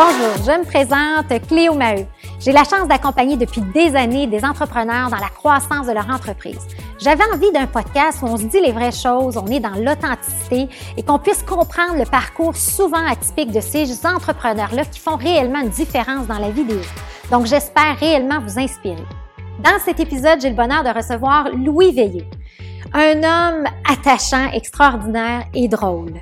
Bonjour, je me présente Cléo Maheu. J'ai la chance d'accompagner depuis des années des entrepreneurs dans la croissance de leur entreprise. J'avais envie d'un podcast où on se dit les vraies choses, on est dans l'authenticité et qu'on puisse comprendre le parcours souvent atypique de ces entrepreneurs-là qui font réellement une différence dans la vie des gens. Donc, j'espère réellement vous inspirer. Dans cet épisode, j'ai le bonheur de recevoir Louis Veilleux. Un homme attachant, extraordinaire et drôle.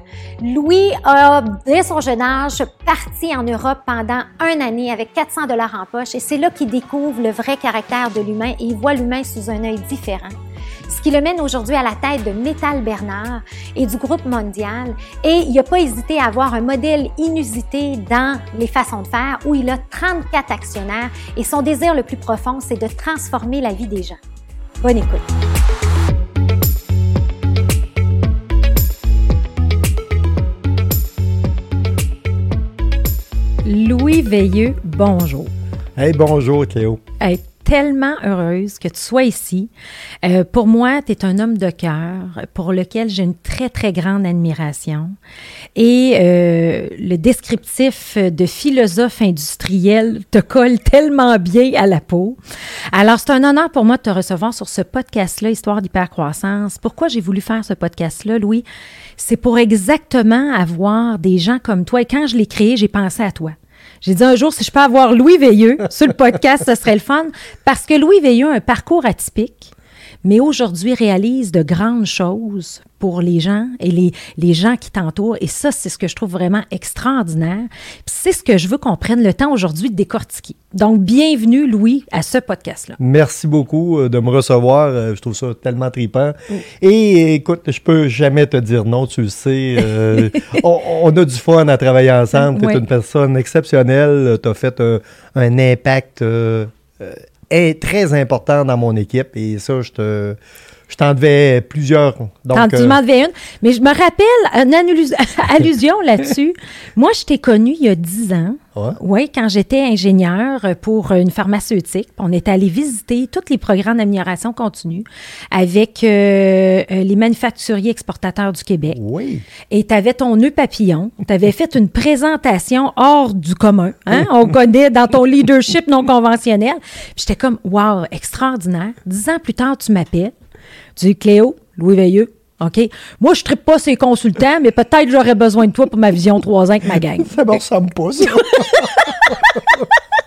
Louis a, dès son jeune âge, parti en Europe pendant un année avec 400 dollars en poche et c'est là qu'il découvre le vrai caractère de l'humain et il voit l'humain sous un œil différent ce qui le mène aujourd'hui à la tête de Métal Bernard et du groupe mondial. Et il n'a pas hésité à avoir un modèle inusité dans les façons de faire où il a 34 actionnaires et son désir le plus profond, c'est de transformer la vie des gens. Bonne écoute. Louis Veilleux, bonjour. Hey, bonjour Théo. Hey, tellement heureuse que tu sois ici. Euh, pour moi, tu es un homme de cœur pour lequel j'ai une très, très grande admiration. Et euh, le descriptif de philosophe industriel te colle tellement bien à la peau. Alors, c'est un honneur pour moi de te recevoir sur ce podcast-là, Histoire d'hypercroissance. Pourquoi j'ai voulu faire ce podcast-là, Louis? C'est pour exactement avoir des gens comme toi. Et quand je l'ai créé, j'ai pensé à toi. J'ai dit un jour, si je peux avoir Louis Veilleux sur le podcast, ce serait le fun. Parce que Louis Veilleux a un parcours atypique, mais aujourd'hui réalise de grandes choses pour les gens et les, les gens qui t'entourent. Et ça, c'est ce que je trouve vraiment extraordinaire. c'est ce que je veux qu'on prenne le temps aujourd'hui de décortiquer. Donc, bienvenue, Louis, à ce podcast-là. Merci beaucoup euh, de me recevoir. Euh, je trouve ça tellement trippant. Et écoute, je peux jamais te dire non, tu le sais. Euh, on, a du fun à travailler ensemble. Tu es une personne exceptionnelle. Tu as fait un, un impact très important dans mon équipe. Et ça, je te je t'en devais plusieurs. Donc, tu m'en devais une. Mais je me rappelle une allusion là-dessus. Moi, je t'ai connu il y a dix ans. Oui, quand j'étais ingénieur pour une pharmaceutique. On est allé visiter tous les programmes d'amélioration continue avec euh, euh, les manufacturiers exportateurs du Québec. Oui. Et tu avais ton nœud papillon. Tu avais fait une présentation hors du commun. Hein? On connaît dans ton leadership non conventionnel. J'étais comme, wow, extraordinaire. Dix ans plus tard, tu m'appelles. Tu dis, Cléo, Louis Veilleux, OK? Moi, je ne tripe pas ces consultants, mais peut-être j'aurais besoin de toi pour ma vision 3 ans avec ma gang. ça me ressemble pas, ça.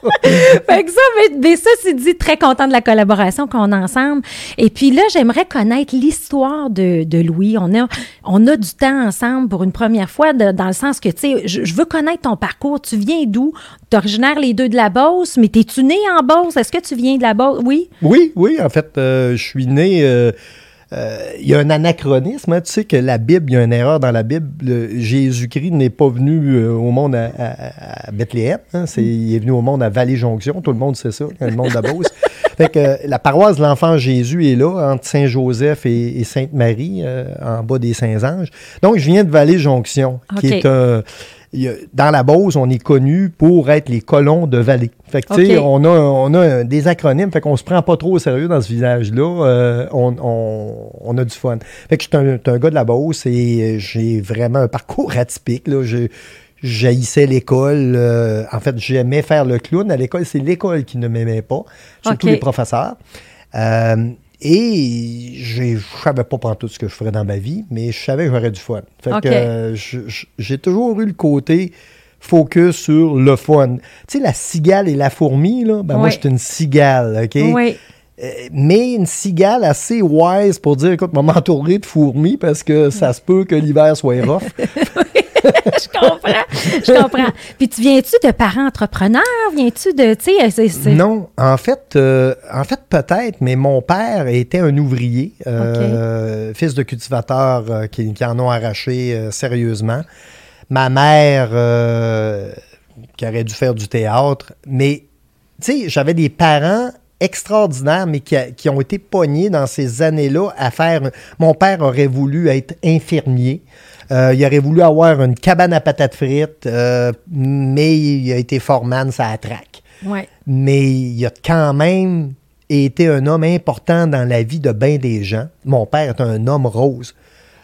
fait que ça, mais, ça, c'est dit, très content de la collaboration qu'on a ensemble. Et puis là, j'aimerais connaître l'histoire de, de, Louis. On a, on a du temps ensemble pour une première fois, dans le sens que, tu sais, je, veux connaître ton parcours. Tu viens d'où? Tu originaire les deux de la Beauce, mais t'es-tu né en Beauce? Est-ce que tu viens de la Beauce? Oui? Oui, oui. En fait, euh, je suis né... Euh, il y a un anachronisme. Hein. Tu sais que la Bible, il y a une erreur dans la Bible. Jésus-Christ n'est pas venu euh, au monde à, Bethléem. Hein. il est venu au monde à Vallée-Jonction. Tout le monde sait ça, le monde de Beauce. fait que, la paroisse de l'enfant Jésus est là, entre Saint-Joseph et, Sainte-Marie, euh, en bas des Saints-Anges. Donc, je viens de Vallée-Jonction, qui est un dans la Beauce, on est connu pour être les colons de vallée. Fait que, tu sais, on a, on a des acronymes, fait qu'on se prend pas trop au sérieux dans ce village-là. Euh, on, a du fun. Fait que je suis un, gars de la Beauce et j'ai vraiment un parcours atypique. Là. j'haïssais l'école. Euh, en fait, j'aimais faire le clown à l'école. C'est l'école qui ne m'aimait pas, surtout les professeurs. Euh, et je savais pas tout ce que je ferais dans ma vie, mais je savais que j'aurais du fun. Fait que euh, j'ai toujours eu le côté focus sur le fun. Tu sais, la cigale et la fourmi, là, ben moi, j'étais une cigale, OK? Oui. Euh, mais une cigale assez wise pour dire, écoute, m'entourer de fourmis parce que ça se peut que l'hiver soit rough. je comprends. Je comprends. Puis tu viens-tu de parents entrepreneurs? Viens-tu de. Non, en fait, euh, en fait peut-être, mais mon père était un ouvrier, euh, fils de cultivateur euh, qui, en ont arraché sérieusement. Ma mère, qui aurait dû faire du théâtre, mais tu sais, j'avais des parents extraordinaires, mais qui, qui, ont été pognés dans ces années-là à faire. Mon père aurait voulu être infirmier. Euh, il aurait voulu avoir une cabane à patates frites, euh, mais il a été foreman, ça attraque. Ouais. Mais il a quand même été un homme important dans la vie de bien des gens. Mon père est un homme rose.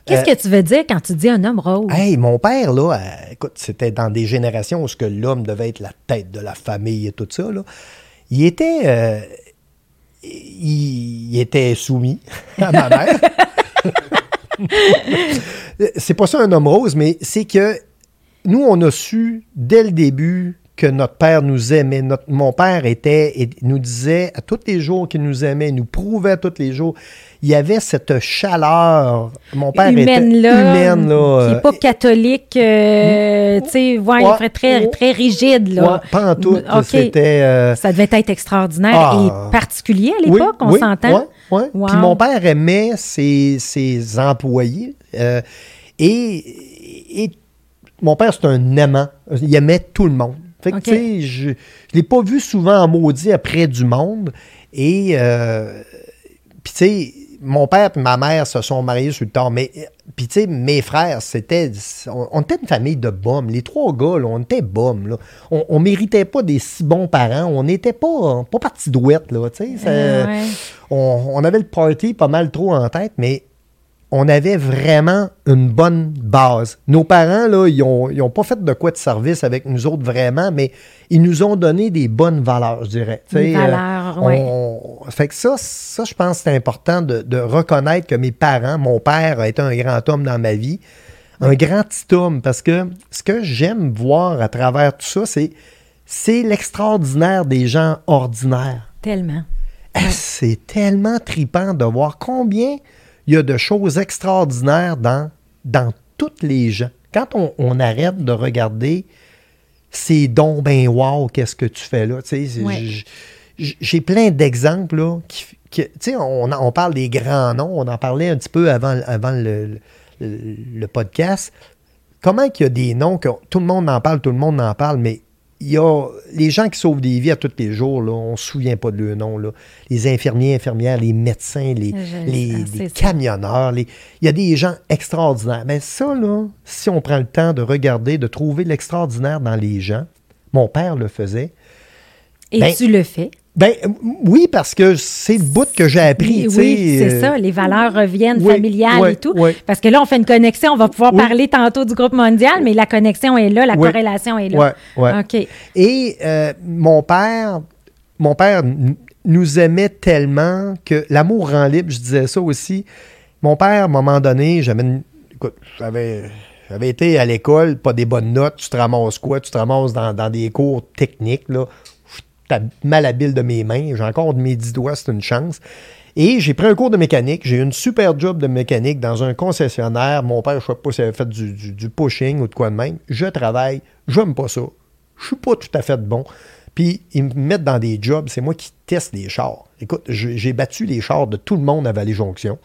Qu'est-ce que tu veux dire quand tu dis un homme rose? Hey, mon père, là, euh, écoute, c'était dans des générations où l'homme devait être la tête de la famille et tout ça, là. Il était. euh, il était soumis à ma mère. c'est pas ça un homme rose, mais c'est que nous, on a su dès le début que notre père nous aimait. Notre- mon père était et nous disait à tous les jours qu'il nous aimait, il nous prouvait à tous les jours. Il y avait cette chaleur. Mon père humaine était là, humaine là. qui n'est pas catholique, euh, tu sais, ouais, il Ouais, très, très rigide, là. Ouais, pas en tout. OK. C'était. euh, Ça devait être extraordinaire Ah. et particulier à oui, l'époque, on oui, s'entend. Ouais, ouais. Wow. Puis mon père aimait ses, ses employés. euh, et, et mon père, c'est un aimant. Il aimait tout le monde. Fait que, OK. tu sais, je ne l'ai pas vu souvent en maudit après du monde. Et, euh, puis, tu sais, mon père et ma mère se sont mariés sur le tard. Mais, puis, tu sais, mes frères, c'était. On, on était une famille de bums. Les trois gars, là, on était bums. Là. On, on méritait pas des si bons parents. On n'était pas, pas partis douettes, là. Tu sais, ça- Euh, ouais. on, on avait le party pas mal trop en tête, mais on avait vraiment une bonne base. Nos parents, là, ils n'ont ils ont pas fait de quoi de service avec nous autres vraiment, mais ils nous ont donné des bonnes valeurs, je dirais. Des valeurs, euh, ouais. on- Fait que ça, ça, je pense que c'est important de, de reconnaître que mes parents, mon père a été un grand homme dans ma vie, un grand petit homme, parce que ce que j'aime voir à travers tout ça, c'est c'est l'extraordinaire des gens ordinaires. Tellement. Eh, C'est tellement tripant de voir combien il y a de choses extraordinaires dans, dans toutes les gens. Quand on, on arrête de regarder ces dons, ben wow, qu'est-ce que tu fais là? Ouais. J'ai plein d'exemples là. Qui, qui- on, on parle des grands noms, on en parlait un petit peu avant, avant le, le- le podcast. Comment qu'il y a des noms que tout le monde en parle, tout le monde en parle, mais il y a les gens qui sauvent des vies à tous les jours, là, on ne se souvient pas de leur nom. Là. Les infirmiers, infirmières, les médecins, les, les, ah, les camionneurs. les- il y a des gens extraordinaires. Mais ça, là, si on prend le temps de regarder, de trouver l'extraordinaire dans les gens, mon père le faisait. Et Ben, tu le fais? Ben oui, parce que c'est le bout que j'ai appris. Oui, oui, c'est euh, ça, les valeurs reviennent oui, familiales oui, et tout. oui. Parce que là, on fait une connexion, on va pouvoir Oui. parler tantôt du groupe mondial, mais la connexion est là, la Oui. corrélation est là. Ouais. OK. Et euh, mon père, mon père nous aimait tellement que l'amour rend libre, je disais ça aussi. Mon père, à un moment donné, j'avais une- écoute, j'avais, j'avais été à l'école, pas des bonnes notes, tu te ramasses quoi? Tu te ramasses dans, dans des cours techniques, là. Malhabile de mes mains, j'ai encore de mes dix doigts, c'est une chance. Et j'ai pris un cours de mécanique, j'ai eu une super job de mécanique dans un concessionnaire. Mon père, je sais pas s'il avait fait du, du- du pushing ou de quoi de même. Je travaille, j'aime pas ça. Je suis pas tout à fait bon. Puis ils me mettent dans des jobs, c'est moi qui teste les chars. Écoute, je- j'ai battu les chars de tout le monde à Vallée-Jonction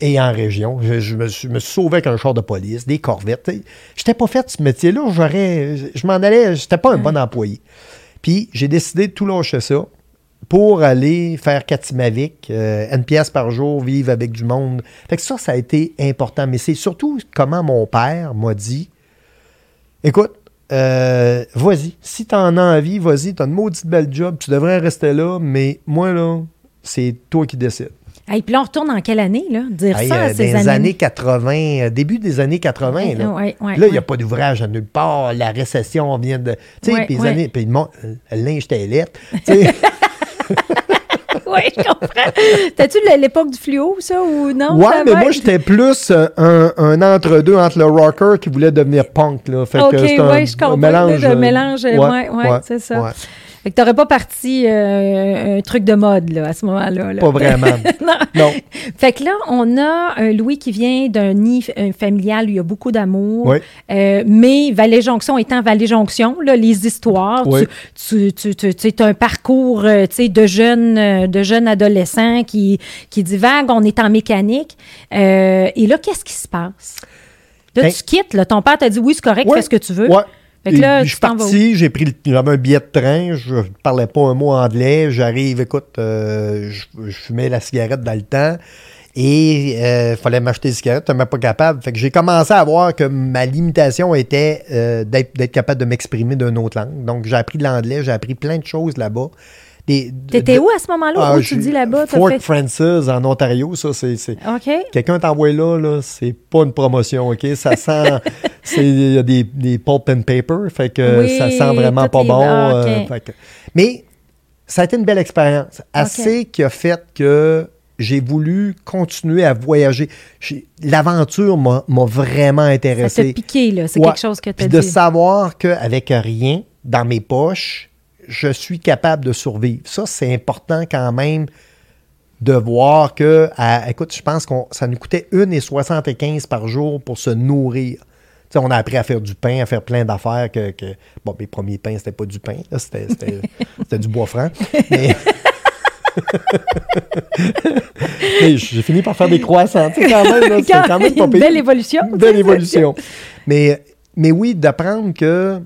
et en région. Je, je me, suis, me sauvé avec un char de police, des corvettes. J'étais pas fait de ce métier-là, j'aurais. Je m'en allais, j'étais pas un bon employé. Puis j'ai décidé de tout lâcher ça pour aller faire Katimavik, euh, une pièce par jour, vivre avec du monde. Fait que ça, ça a été important. Mais c'est surtout comment mon père m'a dit écoute, euh, vas-y, si t'en as envie, vas-y, t'as une maudite belle job, tu devrais rester là, mais moi, là, c'est toi qui décides. Et puis là, on retourne en quelle année, là? Dire Hey, ça euh, à dans ces les années? années 80, euh, début des années 80, là. Ouais, ouais, là, il n'y a pas d'ouvrage à nulle part, la récession vient de... Tu sais, puis les années... Puis le, euh, linge lettre. Oui, je comprends. T'as-tu l'époque du fluo, ça, ou non? Ouais, mais moi, j'étais plus euh, un, un entre-deux entre le rocker qui voulait devenir punk. Là. Fait OK, oui, je comprends. un mélange. Le euh, mélange, euh, ouais, ouais, c'est ça. ouais. Fait que t'aurais pas parti euh, un truc de mode, là, à ce moment-là. là. Pas vraiment. non. non. Fait que là, on a un Louis qui vient d'un nid familial où il y a beaucoup d'amour. Oui. Euh, mais Vallée-Jonction étant Vallée-Jonction, là, les histoires, Oui. tu, tu, tu, tu as un parcours euh, tu sais, de jeunes de jeunes adolescents qui, qui divaguent, on est en mécanique. Euh, et là, qu'est-ce qui se passe? Là, Ben- tu quittes, là, ton père t'a dit oui, c'est correct, fais ce que tu veux. Ouais. Fait que Et là, puis, je suis parti, j'ai pris j'avais un billet de train, je parlais pas un mot anglais, j'arrive, écoute, euh, je, je fumais la cigarette dans le temps et il fallait m'acheter des cigarettes, je n'étais pas capable. Fait que j'ai commencé à voir que ma limitation était euh, d'être, d'être capable de m'exprimer d'une autre langue. Donc j'ai appris de l'anglais, j'ai appris plein de choses là-bas. Des- T'étais où à ce moment-là? Ah, où tu dis là-bas? Fort fait- Francis, en Ontario, ça, c'est... c'est- OK. Quelqu'un t'envoie là, là c'est pas une promotion, OK? Ça sent... Il y a des, des pulp and paper, fait que Oui, ça sent vraiment pas bon. ah, euh, fait que- mais ça a été une belle expérience. Assez qui a fait que j'ai voulu continuer à voyager. L'aventure m'a vraiment Ça t'a intéressé. piqué, là. C'est Ouais. quelque chose que tu as Puis de dit. savoir qu'avec rien dans mes poches, je suis capable de survivre. Ça, c'est important quand même de voir que, à- écoute, je pense que ça nous coûtait 1,75 par jour pour se nourrir. Tu sais, on a appris à faire du pain, à faire plein d'affaires que, que- Bon, mes premiers pains, c'était pas du pain, c'était, du bois franc. Mais... J'ai fini par faire des croissants, tu sais, quand même. c'est quand même pas Une belle évolution. Une belle évolution. Mais, mais oui, d'apprendre que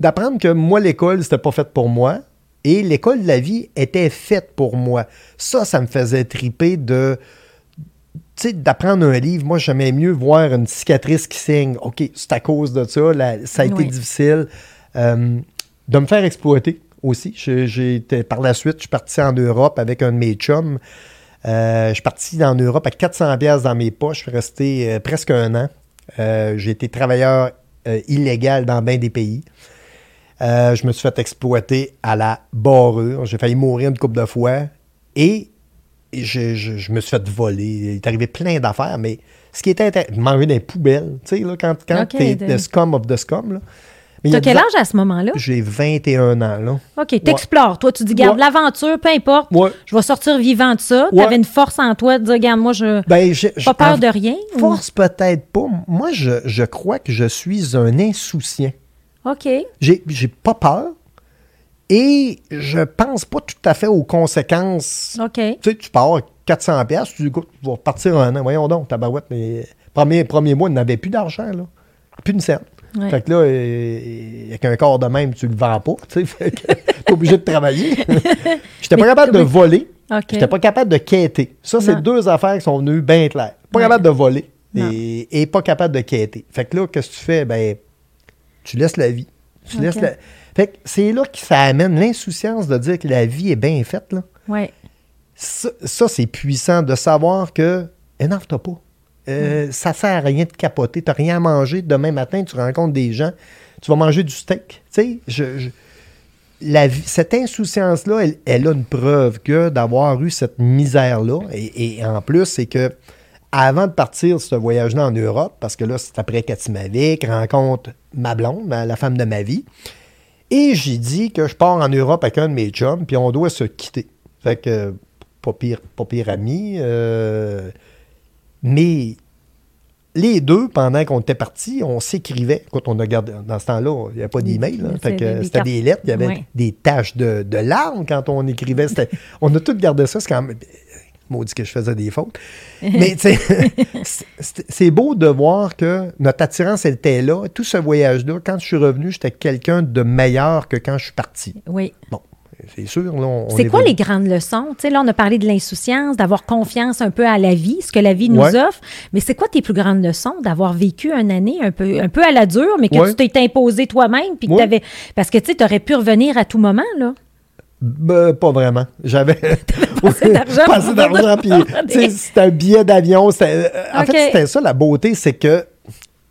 d'apprendre que moi, l'école, c'était pas fait pour moi. Et l'école de la vie était faite pour moi. Ça, ça me faisait triper de. Tu sais, d'apprendre un livre. Moi, j'aimais mieux voir une cicatrice qui saigne. OK, c'est à cause de ça. la- ça a été difficile. Euh, de me faire exploiter aussi. J'ai- par la suite, je suis parti en Europe avec un de mes chums. Euh, je suis parti en Europe avec 400 pièces dans mes poches. Je suis resté euh, presque un an. J'ai été travailleur illégal dans bien des pays. Euh, je me suis fait exploiter à la barrure. J'ai failli mourir une couple de fois. Et je, je- je me suis fait voler. Il est arrivé plein d'affaires, mais ce qui était intéressant, manger des poubelles, tu sais, là, quand, quand Ok, t'es de- the scum of the scum. Là. Mais T'as quel âge à ce moment-là? J'ai 21 ans, là. OK, t'explores. Toi, tu dis, garde Ouais. l'aventure, peu importe. Ouais. Je vais sortir vivant de ça. T'avais une force en toi de dire, regarde, moi, je. Ben, Pas peur de rien. ou- Force peut-être pas. Moi, je, je crois que je suis un insouciant. OK. J'ai j'ai pas peur et je pense pas tout à fait aux conséquences. OK. Tu sais, tu pars 400 pièces, tu vas repartir un an. Voyons donc, tabarouette, mais premier, premier mois, il n'avait plus d'argent, là. Plus une scène. Ouais. Fait que là, euh, avec un corps de même, tu le vends pas, tu t'es obligé de travailler. J'étais pas capable de voler. OK. J'étais pas capable de quêter. Ça, c'est deux affaires qui sont venues bien claires. Pas Ouais. capable de voler et, et pas capable de quêter. Fait que là, qu'est-ce que tu fais? Ben, tu laisses la vie. Tu laisses la... Fait que c'est là que ça amène l'insouciance de dire que la vie est bien faite, là. Ouais. Ça, ça, c'est puissant de savoir que énerve-toi pas. Euh, Ça sert à rien de capoter. Tu n'as rien à manger. Demain matin, tu rencontres des gens. Tu vas manger du steak. Tu sais, je, je- la vie- cette insouciance-là, elle, elle a une preuve que d'avoir eu cette misère-là. Et, et en plus, c'est que avant de partir ce voyage-là en Europe, parce que là, c'est après Katimavik, rencontre ma blonde, la femme de ma vie. Et j'ai dit que je pars en Europe avec un de mes chums, puis on doit se quitter. Fait que, pas pire, pas pire ami. euh, mais les deux, pendant qu'on était partis, on s'écrivait. Écoute, on a gardé, dans ce temps-là, il n'y avait pas d'email. des c'était des lettres, il y avait des taches de, de larmes quand on écrivait. On a tout gardé ça. C'est quand même. Maudit que je faisais des fautes. Mais c'est- beau de voir que notre attirance, elle était là. Tout ce voyage-là, quand je suis revenu, j'étais quelqu'un de meilleur que quand je suis parti. Oui. Bon, c'est sûr. C'est quoi les grandes leçons? Tu sais, là, on a parlé de l'insouciance, d'avoir confiance un peu à la vie, ce que la vie nous Ouais. offre. Mais c'est quoi tes plus grandes leçons d'avoir vécu une année un peu, un peu à la dure, mais que Ouais. tu t'es imposé toi-même? Puis que Ouais. t'avais- Parce que tu aurais pu revenir à tout moment, là. Ben, pas vraiment. J'avais pas assez d'argent Pas pour assez d'argent, puis c'était un billet d'avion. euh, En fait, c'était ça la beauté, c'est que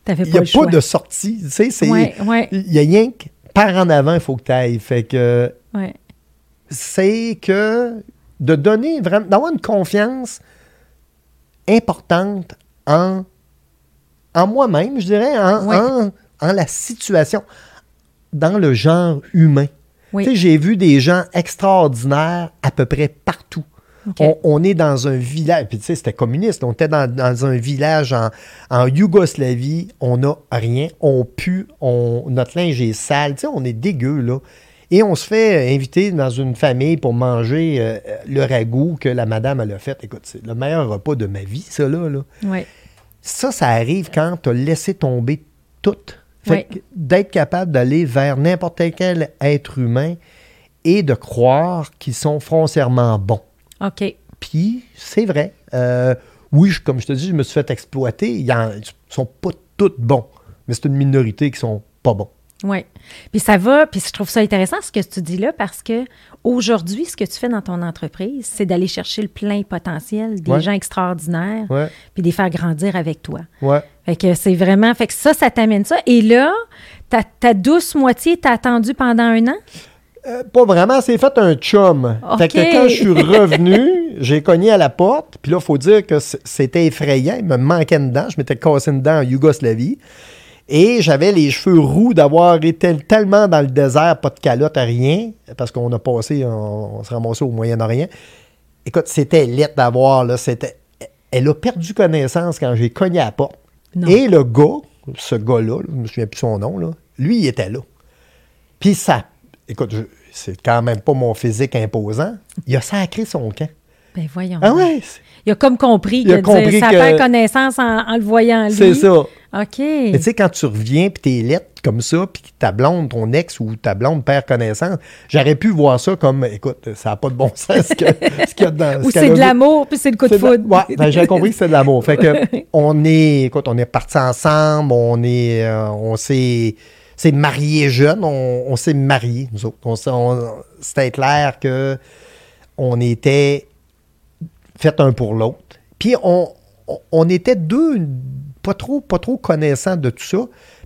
il n'y a pas de sortie. Tu sais, c'est Ouais, ouais. il y a rien que par en avant, il faut que tu ailles. Fait que c'est que de donner vraiment, d'avoir une confiance importante en, en moi-même, je dirais, en, en la situation, dans le genre humain. Oui. Tu sais, j'ai vu des gens extraordinaires à peu près partout. On, on est dans un village, puis tu sais, c'était communiste, on était dans, dans un village en, en Yougoslavie, on n'a rien, on pue, on, notre linge est sale, tu sais, on est dégueu, là. Et on se fait inviter dans une famille pour manger euh, le ragoût que la madame elle a fait. Écoute, c'est le meilleur repas de ma vie, ça, là. Ça, ça arrive quand tu as laissé tomber tout. Fait d'être capable d'aller vers n'importe quel être humain et de croire qu'ils sont foncièrement bons. OK. Puis, c'est vrai. Euh, oui, je- comme je te dis, je me suis fait exploiter. Ils ne sont pas tous bons, mais c'est une minorité qui sont pas bons. Oui. Puis ça va, puis je trouve ça intéressant ce que tu dis là parce que aujourd'hui, ce que tu fais dans ton entreprise, c'est d'aller chercher le plein potentiel des Ouais. gens extraordinaires, Ouais, puis de les faire grandir avec toi. ouais. Fait que c'est vraiment, fait que ça, ça t'amène ça. Et là, ta, ta douce moitié t'a attendu pendant un an? Euh, pas vraiment, c'est fait un chum. Fait que quand je suis revenu, j'ai cogné à la porte, puis là, il faut dire que c'était effrayant. Il me manquait une dent. Je m'étais cassé une dent en Yougoslavie. Et j'avais les cheveux roux d'avoir été tellement dans le désert, pas de calotte, rien, parce qu'on a passé, on, on s'est ramassé au Moyen-Orient. Écoute, c'était laid d'avoir, là, c'était... Elle a perdu connaissance quand j'ai cogné à la porte. Non. Et le gars, ce gars-là, là, je me souviens plus son nom, là, lui, il était là. Puis ça, écoute, c'est quand même pas mon physique imposant. Il a sacré son camp. Ben voyons. Ah ouais, Il a comme compris Il a que compris dire, ça que- perd connaissance en, en le voyant lui. c'est ça. OK. Mais tu sais, quand tu reviens, puis t'es lettre comme ça, puis que ta blonde, ton ex ou ta blonde perd connaissance, j'aurais pu voir ça comme, écoute, ça n'a pas de bon sens ce que- ce qu'il y a dedans. Ou ce c'est de l'amour, puis c'est le coup de C'est foudre. Ouais, ben, j'ai compris que c'est de l'amour. Fait que on est, écoute, on est partis ensemble, on est, euh, on s'est, s'est mariés jeunes, on, on s'est mariés, nous autres. On s'est- on- c'était clair que on était fait un pour l'autre. Puis on, était deux pas trop, pas trop connaissants de tout ça.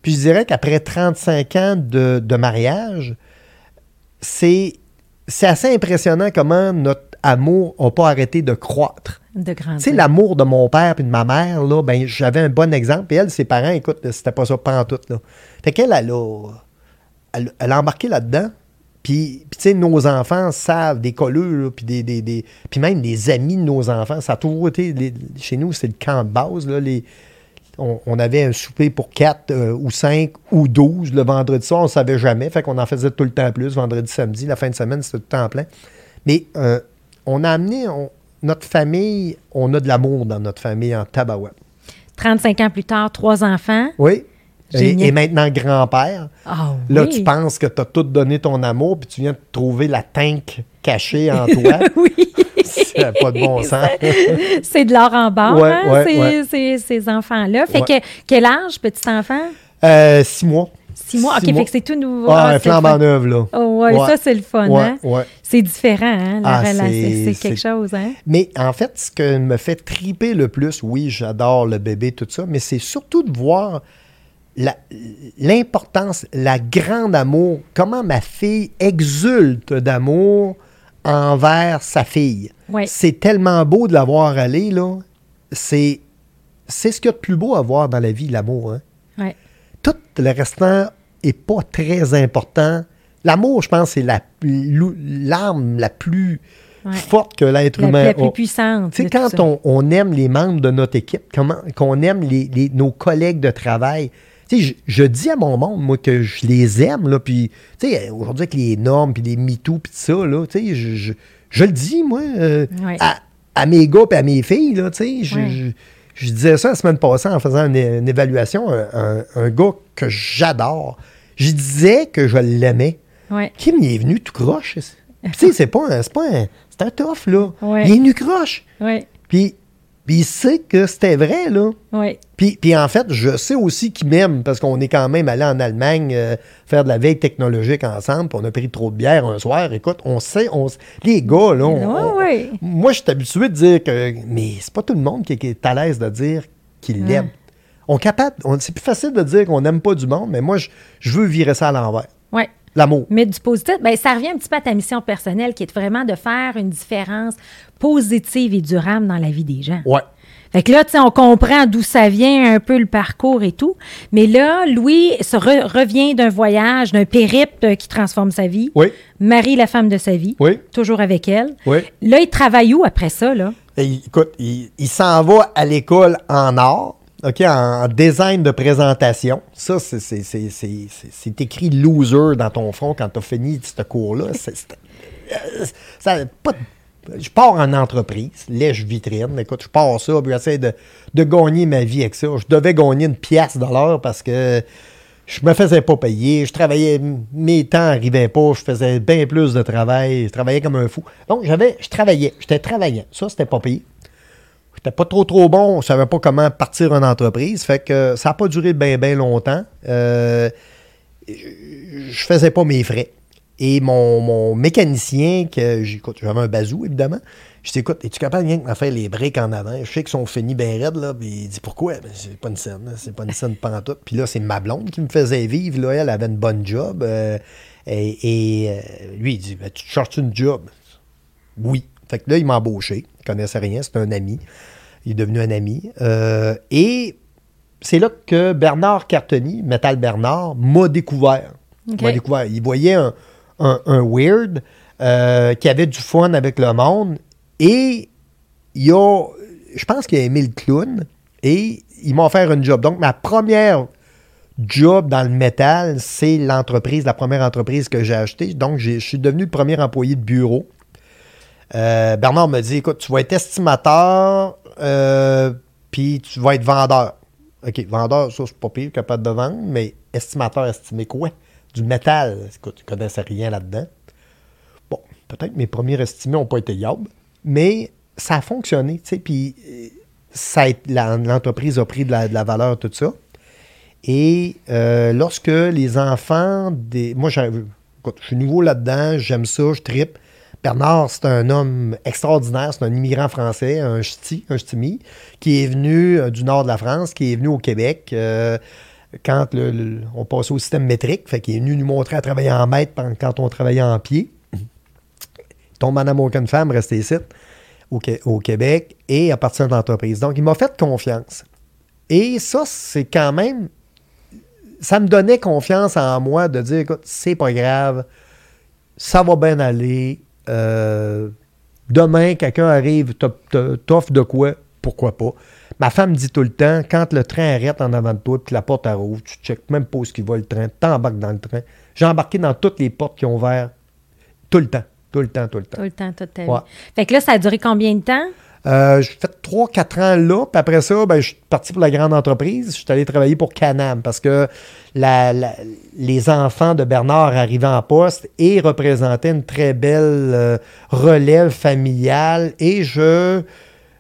Puis je dirais qu'après 35 ans de, de mariage, c'est, c'est assez impressionnant comment notre amour n'a pas arrêté de croître. De grandir. Tu sais, l'amour de mon père et de ma mère, là, ben, j'avais un bon exemple. Et elle, ses parents, écoute, c'était pas ça pas en tout. Là. Fait qu'elle, elle a, elle, elle a embarqué là-dedans. Puis, tu sais, nos enfants savent des colleux, puis, des, des, des- puis même les amis de nos enfants. Ça a toujours été, les- chez nous, c'est le camp de base. Là, les, on, on avait un souper pour 4 ou 5 ou 12 le vendredi soir, on ne savait jamais. Fait qu'on en faisait tout le temps plus, vendredi, samedi. La fin de semaine, c'était tout le temps plein. Mais euh, on a amené, on- notre famille, on a de l'amour dans notre famille en tabarouette. 35 ans plus tard, trois enfants. Oui. Et, maintenant grand-père. Ah Là, tu penses que tu as tout donné ton amour, puis tu viens de trouver la tank cachée en toi. oui. Ça n'a pas de bon sens. c'est de l'or en barre, Ouais, hein, ouais, ces, ouais. ces- ces enfants-là. Fait que, quel âge, petit enfant? Euh, six mois. Six mois. OK, fait que c'est tout nouveau. Ah, Ah, un c'est flambe en œuvre, là. Oh, ouais, Ouais. ça, c'est le fun, Ouais, hein? ouais. C'est différent, hein, la Ah, relation. c'est- C'est c'est c'est- quelque chose, hein? Mais en fait, ce que me fait triper le plus, oui, j'adore le bébé, tout ça, mais c'est surtout de voir l'importance, la grande amour, comment ma fille exulte d'amour envers sa fille. C'est tellement beau de la voir aller, là. C'est, c'est ce qu'il y a de plus beau à voir dans la vie, l'amour. Hein? Tout le restant est pas très important. L'amour, je pense, c'est la, l'arme la plus Ouais. forte que l'être La, humain la plus puissante. Tu sais, quand on, on aime les membres de notre équipe, comment, qu'on aime les, les- nos collègues de travail, je, je dis à mon monde, moi, que je les aime, là, puis, tu sais, aujourd'hui, avec les normes, puis les MeToo, puis tout ça, là, tu sais, je, je, je le dis, moi, euh, à, à mes gars et à mes filles, là, tu sais, je, disais ça la semaine passée en faisant une, une évaluation, un, un- un gars que j'adore, je disais que je l'aimais. Ouais. Kim, il est venu tout croche. Tu sais, c'est pas un, c'est pas un, c'est un tough, là. Il est venu croche. Puis, puis il sait que c'était vrai, là. Ouais. Puis, puis en fait, je sais aussi qu'il m'aime parce qu'on est quand même allé en Allemagne euh, faire de la veille technologique ensemble. Puis on a pris trop de bière un soir. Écoute, on sait, on, les gars, là, on- ouais. moi, je suis habitué de dire que. Mais c'est pas tout le monde qui, qui est à l'aise de dire qu'il l'aime. On est capable. on- c'est plus facile de dire qu'on n'aime pas du monde, mais moi, je, je veux virer ça à l'envers. Ouais. L'amour. Mais du positif, ben, ça revient un petit peu à ta mission personnelle qui est vraiment de faire une différence positive et durable dans la vie des gens. Ouais. Fait que là, tu sais, on comprend d'où ça vient un peu le parcours et tout. Mais là, Louis se re- revient d'un voyage, d'un périple qui transforme sa vie. Oui. Marie, la femme de sa vie. Oui. Toujours avec elle. Oui. Là, il travaille où après ça, là? Et écoute, il, il s'en va à l'école en art, OK, en design de présentation. Ça, c'est, écrit loser dans ton front quand tu as fini ce cours-là. Euh, je pars en entreprise, lèche vitrine. Écoute, je pars ça, puis j'essaie de, de gagner ma vie avec ça. Je devais gagner une pièce de l'heure parce que je me faisais pas payer. Je travaillais, mes temps n'arrivaient pas. Je faisais bien plus de travail. Je travaillais comme un fou. Donc, j'avais, je travaillais. J'étais travaillant. Ça, c'était pas payé. J'étais pas trop trop bon, je savais pas comment partir une entreprise. Fait que ça n'a pas duré bien bien longtemps. Euh, je faisais pas mes frais. Et mon, mon mécanicien, que j'avais un bazou, évidemment, je dis, écoute, es-tu capable de me faire les breaks en avant? Je sais qu'ils sont finis bien raides, là. Puis il dit, pourquoi? Ben, c'est pas une scène, c'est pas une scène pantoute. Puis là, c'est ma blonde qui me faisait vivre, là. Elle avait une bonne job. Euh, et, euh, lui, il dit, ben, tu cherches une job? Oui. Fait que là, il m'a embauché. Connaissait rien, c'était un ami. Il est devenu un ami. Euh, et c'est là que Bernard Cartoni, Metal Bernard, m'a découvert. M'a découvert. Il voyait un, un, weird qui avait du fun avec le monde et il a, je pense qu'il a aimé le clown et il m'a offert une job. Donc, ma première job dans le métal, c'est l'entreprise, la première entreprise que j'ai achetée. Donc, je suis devenu le premier employé de bureau. Euh, Bernard me dit écoute, tu vas être estimateur, euh, puis tu vas être vendeur. OK, vendeur, ça, c'est pas pire, capable de vendre, mais estimateur, estimé quoi? Du métal. Écoute, tu connaissais rien là-dedans. Bon, peut-être mes premiers estimés n'ont pas été yob. Mais ça a fonctionné, tu sais, puis l'entreprise a pris de la, valeur, tout ça. Et euh, lorsque les enfants des. Moi, je suis nouveau là-dedans, j'aime ça, je tripe. Bernard, c'est un homme extraordinaire, c'est un immigrant français, un ch'ti, un ch'timi, qui est venu euh, du nord de la France, qui est venu au Québec euh, quand on passait au système métrique, fait qu'il est venu nous montrer à travailler en mètre quand on travaillait en pied tombe en amour qu'une femme, rester ici, au, Québec, et à partir de l'entreprise. Donc, il m'a fait confiance. Et ça, c'est quand même. Ça me donnait confiance en moi de dire écoute, c'est pas grave, ça va bien aller. Euh, demain, quelqu'un arrive, t'offre de quoi, pourquoi pas? Ma femme dit tout le temps quand le train arrête en avant de toi, puis la porte rouvre, tu checkes même pas où ce qu'il va le train, t'embarques dans le train. J'ai embarqué dans toutes les portes qui ont ouvert tout le temps. Tout le temps, tout le temps. Tout le temps, toute ta vie. Fait que là, ça a duré combien de temps? Euh, j'ai fait 3-4 ans là, puis après ça, ben, je suis parti pour la grande entreprise. Je suis allé travailler pour Canam parce que les enfants de Bernard arrivaient en poste et représentaient une très belle euh, relève familiale. Et je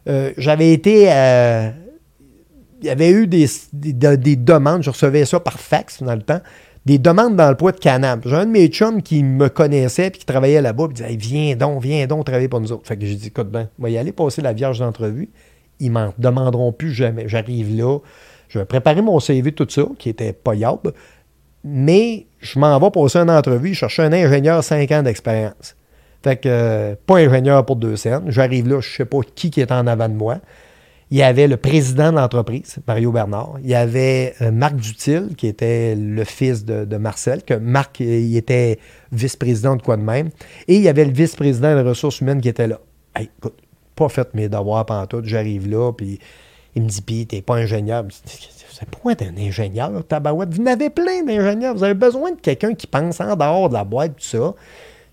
euh, j'avais été. il y avait eu des, des, demandes, je recevais ça par fax dans le temps des demandes d'emploi de Canam. J'ai un de mes chums qui me connaissait puis qui travaillait là-bas, puis disait Viens donc, viens donc travailler pour nous autres. Fait que j'ai dit Écoute, ben, moi, y aller passer la vierge d'entrevue. Ils m'en demanderont plus jamais. J'arrive là, je vais préparer mon CV, tout ça, qui était pas yab, mais je m'en vais passer une entrevue, je cherche un ingénieur 5 ans d'expérience. Fait que, euh, pas ingénieur pour deux scènes. J'arrive là, je sais pas qui qui est en avant de moi. Il y avait le président de l'entreprise, Mario Bernard. Il y avait euh, Marc Dutil, qui était le fils de, Marcel, que Marc il était vice-président de quoi de même. Et il y avait le vice-président des ressources humaines qui était là. Hey, écoute, pas fait mes devoirs pendant tout. J'arrive là, puis il me dit, puis t'es pas ingénieur. C'est pourquoi t'es un ingénieur, tabarouette? Vous n'avez plein d'ingénieurs. Vous avez besoin de quelqu'un qui pense en dehors de la boîte, tout ça.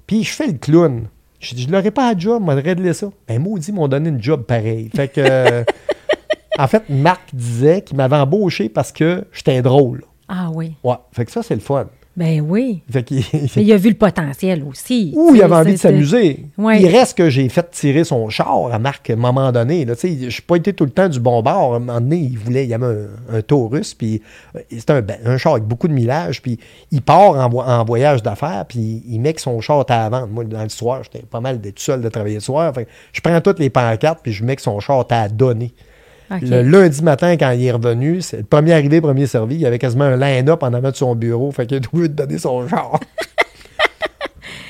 Puis je fais le clown. Je je l'aurais pas à job, de régler ça. Ben, maudit, m'ont donné une job pareil. Fait que, en fait, Marc disait qu'il m'avait embauché parce que j'étais drôle. Ah oui. Ouais. Fait que ça, c'est le fun. Ben oui. Fait il, il a vu le potentiel aussi. Ou il avait envie de s'amuser. Il reste que j'ai fait tirer son char à Marc à un moment donné. Je n'ai pas été tout le temps du bon bord. À un moment donné, il voulait, il y avait un, taurus, puis euh, c'était un, un, char avec beaucoup de millage, puis il part en, voyage d'affaires, puis il met que son char à la vente. Moi, dans le soir, j'étais pas mal d'être seul de travailler le soir. je prends toutes les pancartes, puis je mets que son char à Le lundi matin, quand il est revenu, c'est le premier arrivé, premier servi. Il y avait quasiment un line-up en avant de son bureau. Fait qu'il a voulu donner son genre.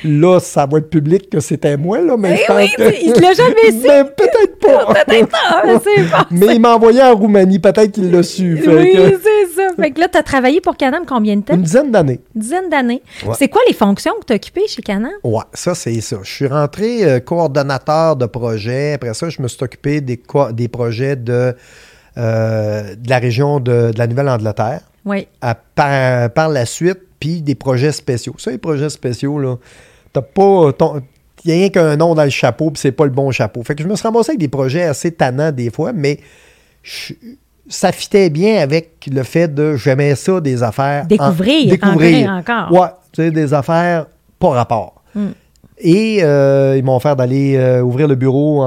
là, ça va être public que c'était moi, là, mais eh oui, il l'a jamais su. Mais peut-être pas. peut-être pas, mais c'est Mais il m'a envoyé en Roumanie, peut-être qu'il l'a su. oui, c'est ça. Fait que là, tu as travaillé pour Canam combien de temps? Une dizaine d'années. Une dizaine d'années. C'est quoi les fonctions que tu as occupées chez Canam? Ouais, ça, c'est ça. Je suis rentré euh, coordonnateur de projet. Après ça, je me suis occupé des, des projets de, euh, de la région de, la Nouvelle-Angleterre. Oui. par, par la suite, puis des projets spéciaux. Ça, les projets spéciaux, là, t'as pas. Il n'y a rien qu'un nom dans le chapeau, puis c'est pas le bon chapeau. Fait que je me suis ramassé avec des projets assez tannants des fois, mais ça fitait bien avec le fait de j'aimais ça, des affaires. Découvrir, découvrir. encore. Ouais, tu sais, des affaires pas rapport. Hmm. Et euh, ils m'ont offert d'aller euh, ouvrir le bureau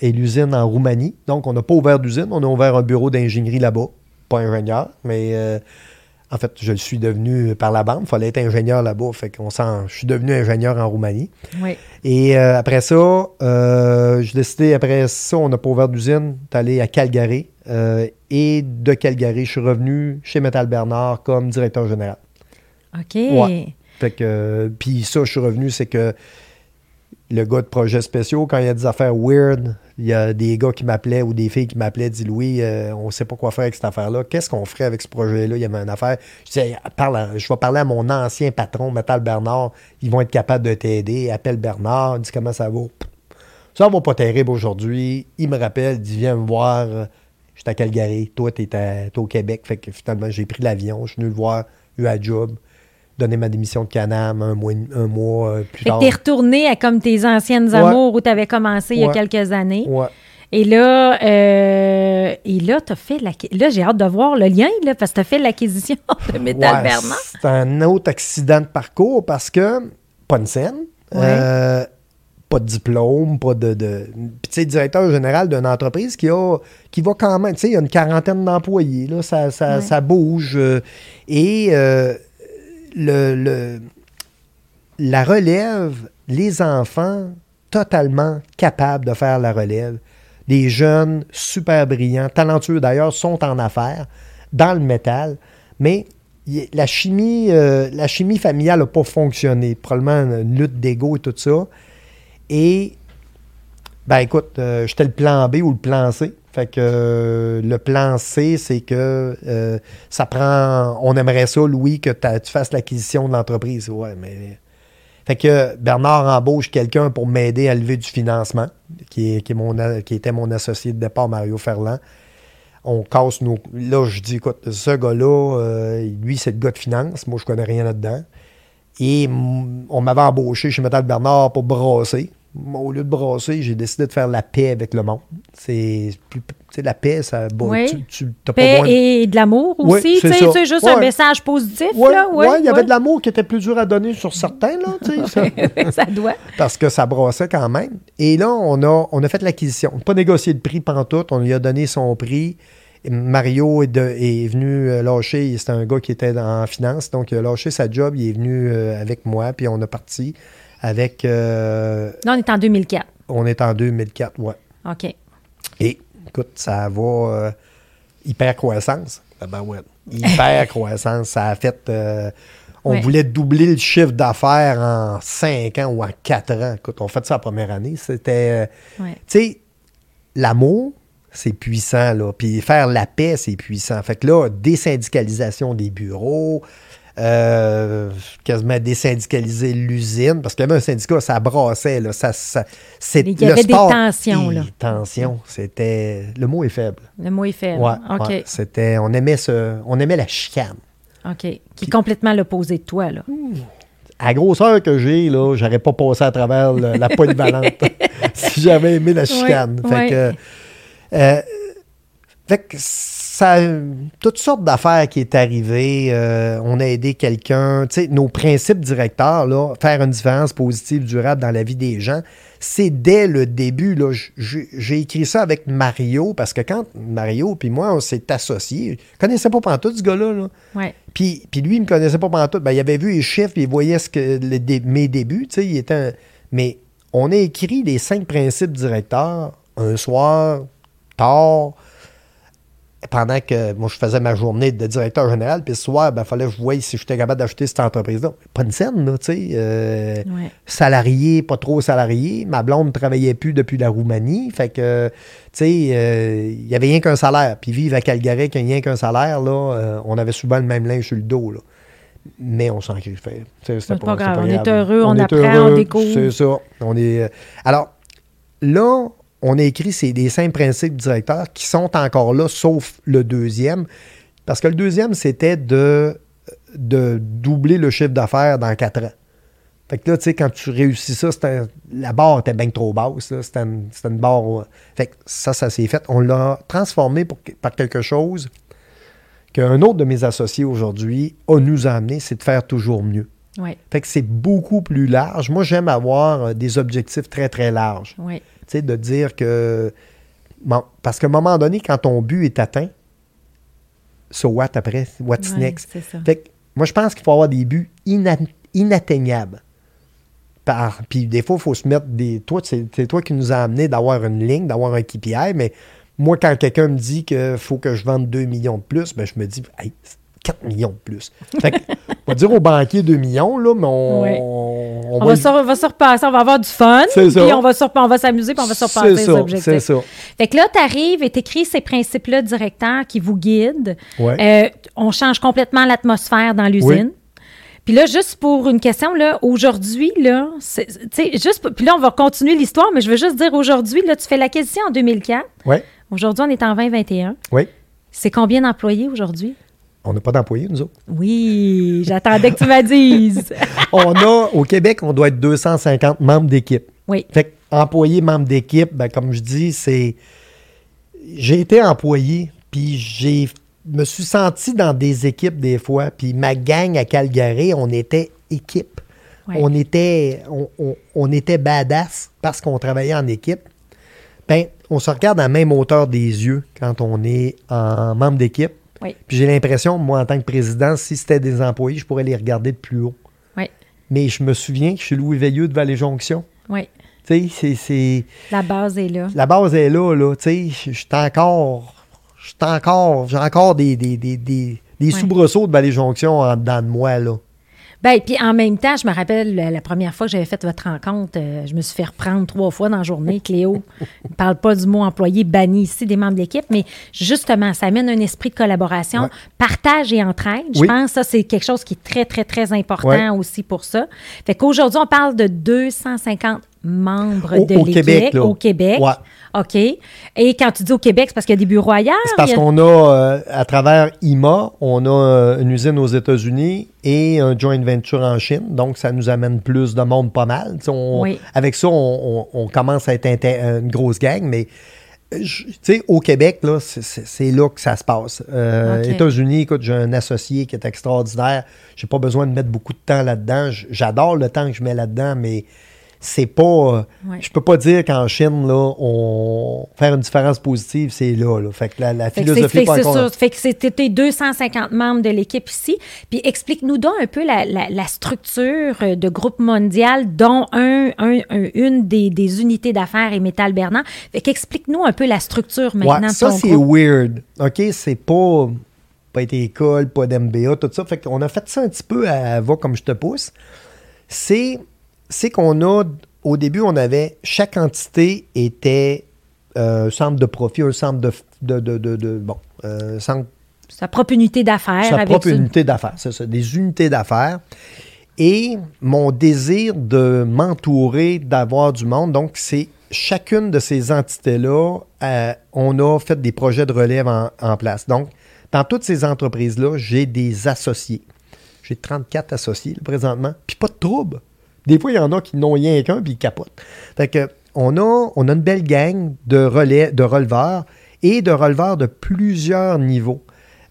et l'usine en Roumanie. Donc, on n'a pas ouvert d'usine, on a ouvert un bureau d'ingénierie là-bas. Pas ingénieur, mais euh, En fait, je le suis devenu par la bande. Il fallait être ingénieur là-bas. Fait qu'on s'en, je suis devenu ingénieur en Roumanie. Oui. Et euh, après ça, euh, j'ai décidé, après ça, on n'a pas ouvert d'usine, d'aller à Calgary. Euh, et de Calgary, je suis revenu chez Metal Bernard comme directeur général. OK. Ouais. Fait que, puis ça, je suis revenu, c'est que le gars de projets spéciaux, quand il y a des affaires weird, il y a des gars qui m'appelaient ou des filles qui m'appelaient, dit Louis, euh, on sait pas quoi faire avec cette affaire-là. Qu'est-ce qu'on ferait avec ce projet-là? Il y avait une affaire. Je disais, parle à- je vais parler à mon ancien patron, Metal Bernard. Ils vont être capables de t'aider. Appelle Bernard, dis comment ça va. Ça va pas terrible aujourd'hui. Il me rappelle, dit, viens me voir. Je suis à Calgary. Toi, tu es au Québec. Fait que finalement, j'ai pris l'avion. Je suis venu le voir, eu à job, donné ma démission de Canam un mois, un mois euh, plus Fait tard. t'es retourné à comme tes anciennes Ouais. amours où tu avais commencé il y a quelques années. Ouais. Et là, euh, et là, t'as fait l'acqui- Là, j'ai hâte de voir le lien, là, parce que tu as fait l'acquisition de Métal Ouais, Bernard. C'est un autre accident de parcours parce que pas une scène, Ouais. euh, pas de diplôme, pas de. de- Puis, tu sais, directeur général d'une entreprise qui a qui va quand même. Tu sais, il y a une quarantaine d'employés, là, ça, ça, Ouais. ça bouge. euh, et euh, le, la relève, les enfants totalement capables de faire la relève. Des jeunes super brillants, talentueux d'ailleurs, sont en affaires dans le métal, mais la chimie, euh, la chimie familiale n'a pas fonctionné. Probablement une lutte d'ego et tout ça. Et, ben écoute, euh, j'étais le plan B ou le plan C. Fait que euh, le plan C, c'est que euh, ça prend. On aimerait ça, Louis, que tu fasses l'acquisition de l'entreprise. Ouais, mais. Fait que Bernard embauche quelqu'un pour m'aider à lever du financement, qui, est, qui, était mon associé de départ, Mario Ferland. On casse nos. Là, je dis, écoute, ce gars-là, lui, c'est le gars de finance. Moi, je connais rien là-dedans. Et on m'avait embauché chez Metal Bernard pour brasser. Au lieu de brasser, j'ai décidé de faire la paix avec le monde. C'est la paix, ça. bon, Oui. tu, tu- Paix de- et de l'amour Oui, aussi. c'est juste Ouais. un message positif. Ouais, là, ouais, il y avait de l'amour qui était plus dur à donner sur certains, là, tu sais, ça. ça doit. parce que ça brassait quand même. Et là, on a, on a fait l'acquisition. On n'a pas négocié le prix pantoute, on lui a donné son prix. Mario est, de- est venu euh, lâcher, c'était un gars qui était en finance, donc il a lâché sa job, il est venu euh, avec moi, puis on a parti avec... euh, Là, on est en 2004. on est en 2004, ouais. OK. Et écoute, ça va euh, hyper croissance. Ah ben ouais, hyper croissance. Ça a fait. euh, on Ouais. voulait doubler le chiffre d'affaires en 5 ans ou en 4 ans. Écoute, on fait ça la première année. C'était. euh, Ouais. Tu sais, l'amour, c'est puissant, là. Puis faire la paix, c'est puissant. Fait que là, désyndicalisation des bureaux, euh, quasiment désyndicaliser l'usine, parce qu'il y avait un syndicat, ça brassait, là. Ça, ça, c'est, Il y avait des tensions, là. Tensions, c'était... Le mot est faible. Le mot est fait. Ouais, OK. ouais. c'était... On aimait, ce, on aimait la chicane. OK. Qui est complètement l'opposé de toi, là. À la grosseur que j'ai, là, j'aurais pas passé à travers le- la polyvalente si j'avais aimé la chicane. Ouais, fait ouais. que, euh, fait que ça, toutes sortes d'affaires qui est arrivé. euh, on a aidé quelqu'un. Tu sais, nos principes directeurs, là, faire une différence positive, durable dans la vie des gens, c'est dès le début. Là, j'ai écrit ça avec Mario parce que quand Mario puis moi, on s'est associés, je connaissais pas pantoute ce gars-là. Là. Ouais. Puis, puis lui, il ne me connaissait pas pendant tout. Ben, il avait vu les chiffres, puis il voyait ce que le mes débuts. tu sais, Il était un- Mais on a écrit les cinq principes directeurs un soir, tard, pendant que moi, je faisais ma journée de directeur général. Puis ce soir, il fallait que je voie si j'étais capable d'acheter cette entreprise-là. Pas une scène, là, tu sais. euh, Ouais. salarié, pas trop salarié. Ma blonde ne travaillait plus depuis la Roumanie. Fait que, tu sais, euh, il n'y avait rien qu'un salaire. Puis vivre à Calgary avec rien qu'un salaire, là, euh, on avait souvent le même linge sur le dos, là. Mais on s'en C'est pas grave. On est heureux, on est apprend, on découvre. C'est ça. On est, alors, là, on a écrit ces cinq principes directeurs qui sont encore là, sauf le deuxième. Parce que le deuxième, c'était de, doubler le chiffre d'affaires dans quatre ans. Fait que là, tu sais, quand tu réussis ça, la barre était bien trop basse. C'était une, barre. Fait que ça, ça s'est fait. On l'a transformé par quelque chose qu'un autre de mes associés aujourd'hui a nous amené, c'est de faire toujours mieux. Ouais. Fait que c'est beaucoup plus large. Moi, j'aime avoir euh, des objectifs très, très larges. Ouais. Tu sais, de dire que. bon, parce qu'à un moment donné, quand ton but est atteint, so what après? What's Ouais, next? ça. Fait que moi, je pense qu'il faut avoir des buts ina- inatteignables. Par, puis des fois, il faut se mettre des. Toi, c'est toi qui nous a amené d'avoir une ligne, d'avoir un KPI, mais moi, quand quelqu'un me dit qu'il faut que je vende 2 millions de plus, ben, je me dis, hey, c'est 4 millions de plus. Fait que, va dire au banquier 2 millions, là, mais on, on On, va se, on va se repasser, on va avoir du fun, puis on va, se, on va s'amuser, puis on va se repasser les objectifs. c'est ça. Fait que là, tu arrives et tu écris ces principes-là directeurs qui vous guident. Ouais. Euh, on change complètement l'atmosphère dans l'usine. Puis là, juste pour une question, là, aujourd'hui, là, c'est- tu sais, juste, puis là, on va continuer l'histoire, mais je veux juste dire aujourd'hui, là, tu fais l'acquisition en 2004. Oui, Aujourd'hui, on est en 2021. oui. C'est combien d'employés aujourd'hui? On n'a pas d'employés, nous autres. Oui, j'attendais que tu me dises. On a, au Québec, on doit être 250 membres d'équipe. Oui. Fait que, employé, membre d'équipe, ben, comme je dis, c'est. J'ai été employé, puis j'ai me suis senti dans des équipes des fois, puis ma gang à Calgary, on était équipe. Ouais. On était on, on- on était badass parce qu'on travaillait en équipe. Ben, on se regarde à la même hauteur des yeux quand on est en membre d'équipe. Oui. Puis j'ai l'impression, moi, en tant que président, si c'était des employés, je pourrais les regarder de plus haut. Oui. Mais je me souviens que je suis Louis Veilleux de Vallée-Jonction. Oui. Tu sais, c'est- c'est. La base est là. La base est là, là. Tu sais, je suis encore. Je encore. J'ai encore des, des, des, des, soubresauts de Vallée-Jonction en dedans de moi, là. Ben, puis en même temps, je me rappelle la, première fois que j'avais fait votre rencontre, euh, je me suis fait reprendre trois fois dans la journée. Cléo ne parle pas du mot employé banni ici des membres d'équipe, mais justement, ça amène un esprit de collaboration, Ouais. partage et entraide. Je Oui. pense que ça, c'est quelque chose qui est très, très, très important Ouais. aussi pour ça. Fait qu'aujourd'hui, on parle de 250 membres Au- de au l'équipe Québec, au Québec. Ouais. OK. Et quand tu dis au Québec, c'est parce qu'il y a des bureaux ailleurs? C'est parce a- qu'on a, euh, à travers IMA, on a euh, une usine aux États-Unis et un joint venture en Chine. Donc, ça nous amène plus de monde pas mal. On- Oui. Avec ça, on, on- on commence à être inté- une grosse gang, mais euh, tu sais, au Québec, là, c'est- là que ça se passe. Euh. États-Unis, écoute, j'ai un associé qui est extraordinaire. J'ai pas besoin de mettre beaucoup de temps là-dedans. J'adore le temps que je mets là-dedans, mais c'est pas. euh, Ouais. Je peux pas dire qu'en Chine, là, on faire une différence positive, c'est là, là. Fait que la, Fait philosophie que pas encore. Fait que c'était 250 membres de l'équipe ici. Puis explique-nous donc un peu la, la- la structure euh, de groupe mondial, dont un, un- un- une des, des unités d'affaires est Métal Bernard. Fait qu'explique-nous un peu la structure maintenant Ouais, ça, c'est weird. OK, c'est pas, pas été école, pas d'MBA, tout ça. Fait qu'on a fait ça un petit peu à Va comme je te pousse. C'est, c'est qu'on a, au début, on avait, chaque entité était euh, un centre de profit, un centre de, de, de, de- de- bon, euh, centre Sa propre unité d'affaires. sa propre une- unité d'affaires, c'est ça, des unités d'affaires. Et mon désir de m'entourer, d'avoir du monde, donc c'est chacune de ces entités-là, euh, on a fait des projets de relève en, en place. Donc, dans toutes ces entreprises-là, j'ai des associés. J'ai 34 associés là, présentement, puis pas de trouble. Des fois, il y en a qui n'ont rien qu'un, puis ils capotent. On a, on a une belle gang de, relais, de releveurs et de releveurs de plusieurs niveaux.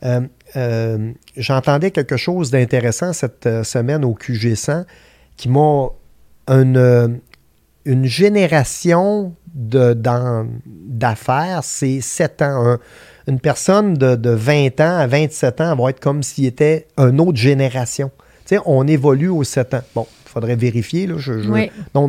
Euh, euh, J'entendais quelque chose d'intéressant cette euh, semaine au QG100 qui m'a une, une génération d'affaires, c'est 7 ans. Un- une personne de, de 20 ans à 27 ans va être comme s'il était une autre génération. On évolue aux 7 ans. Bon, faudrait vérifier. Là, je, je- Oui. non,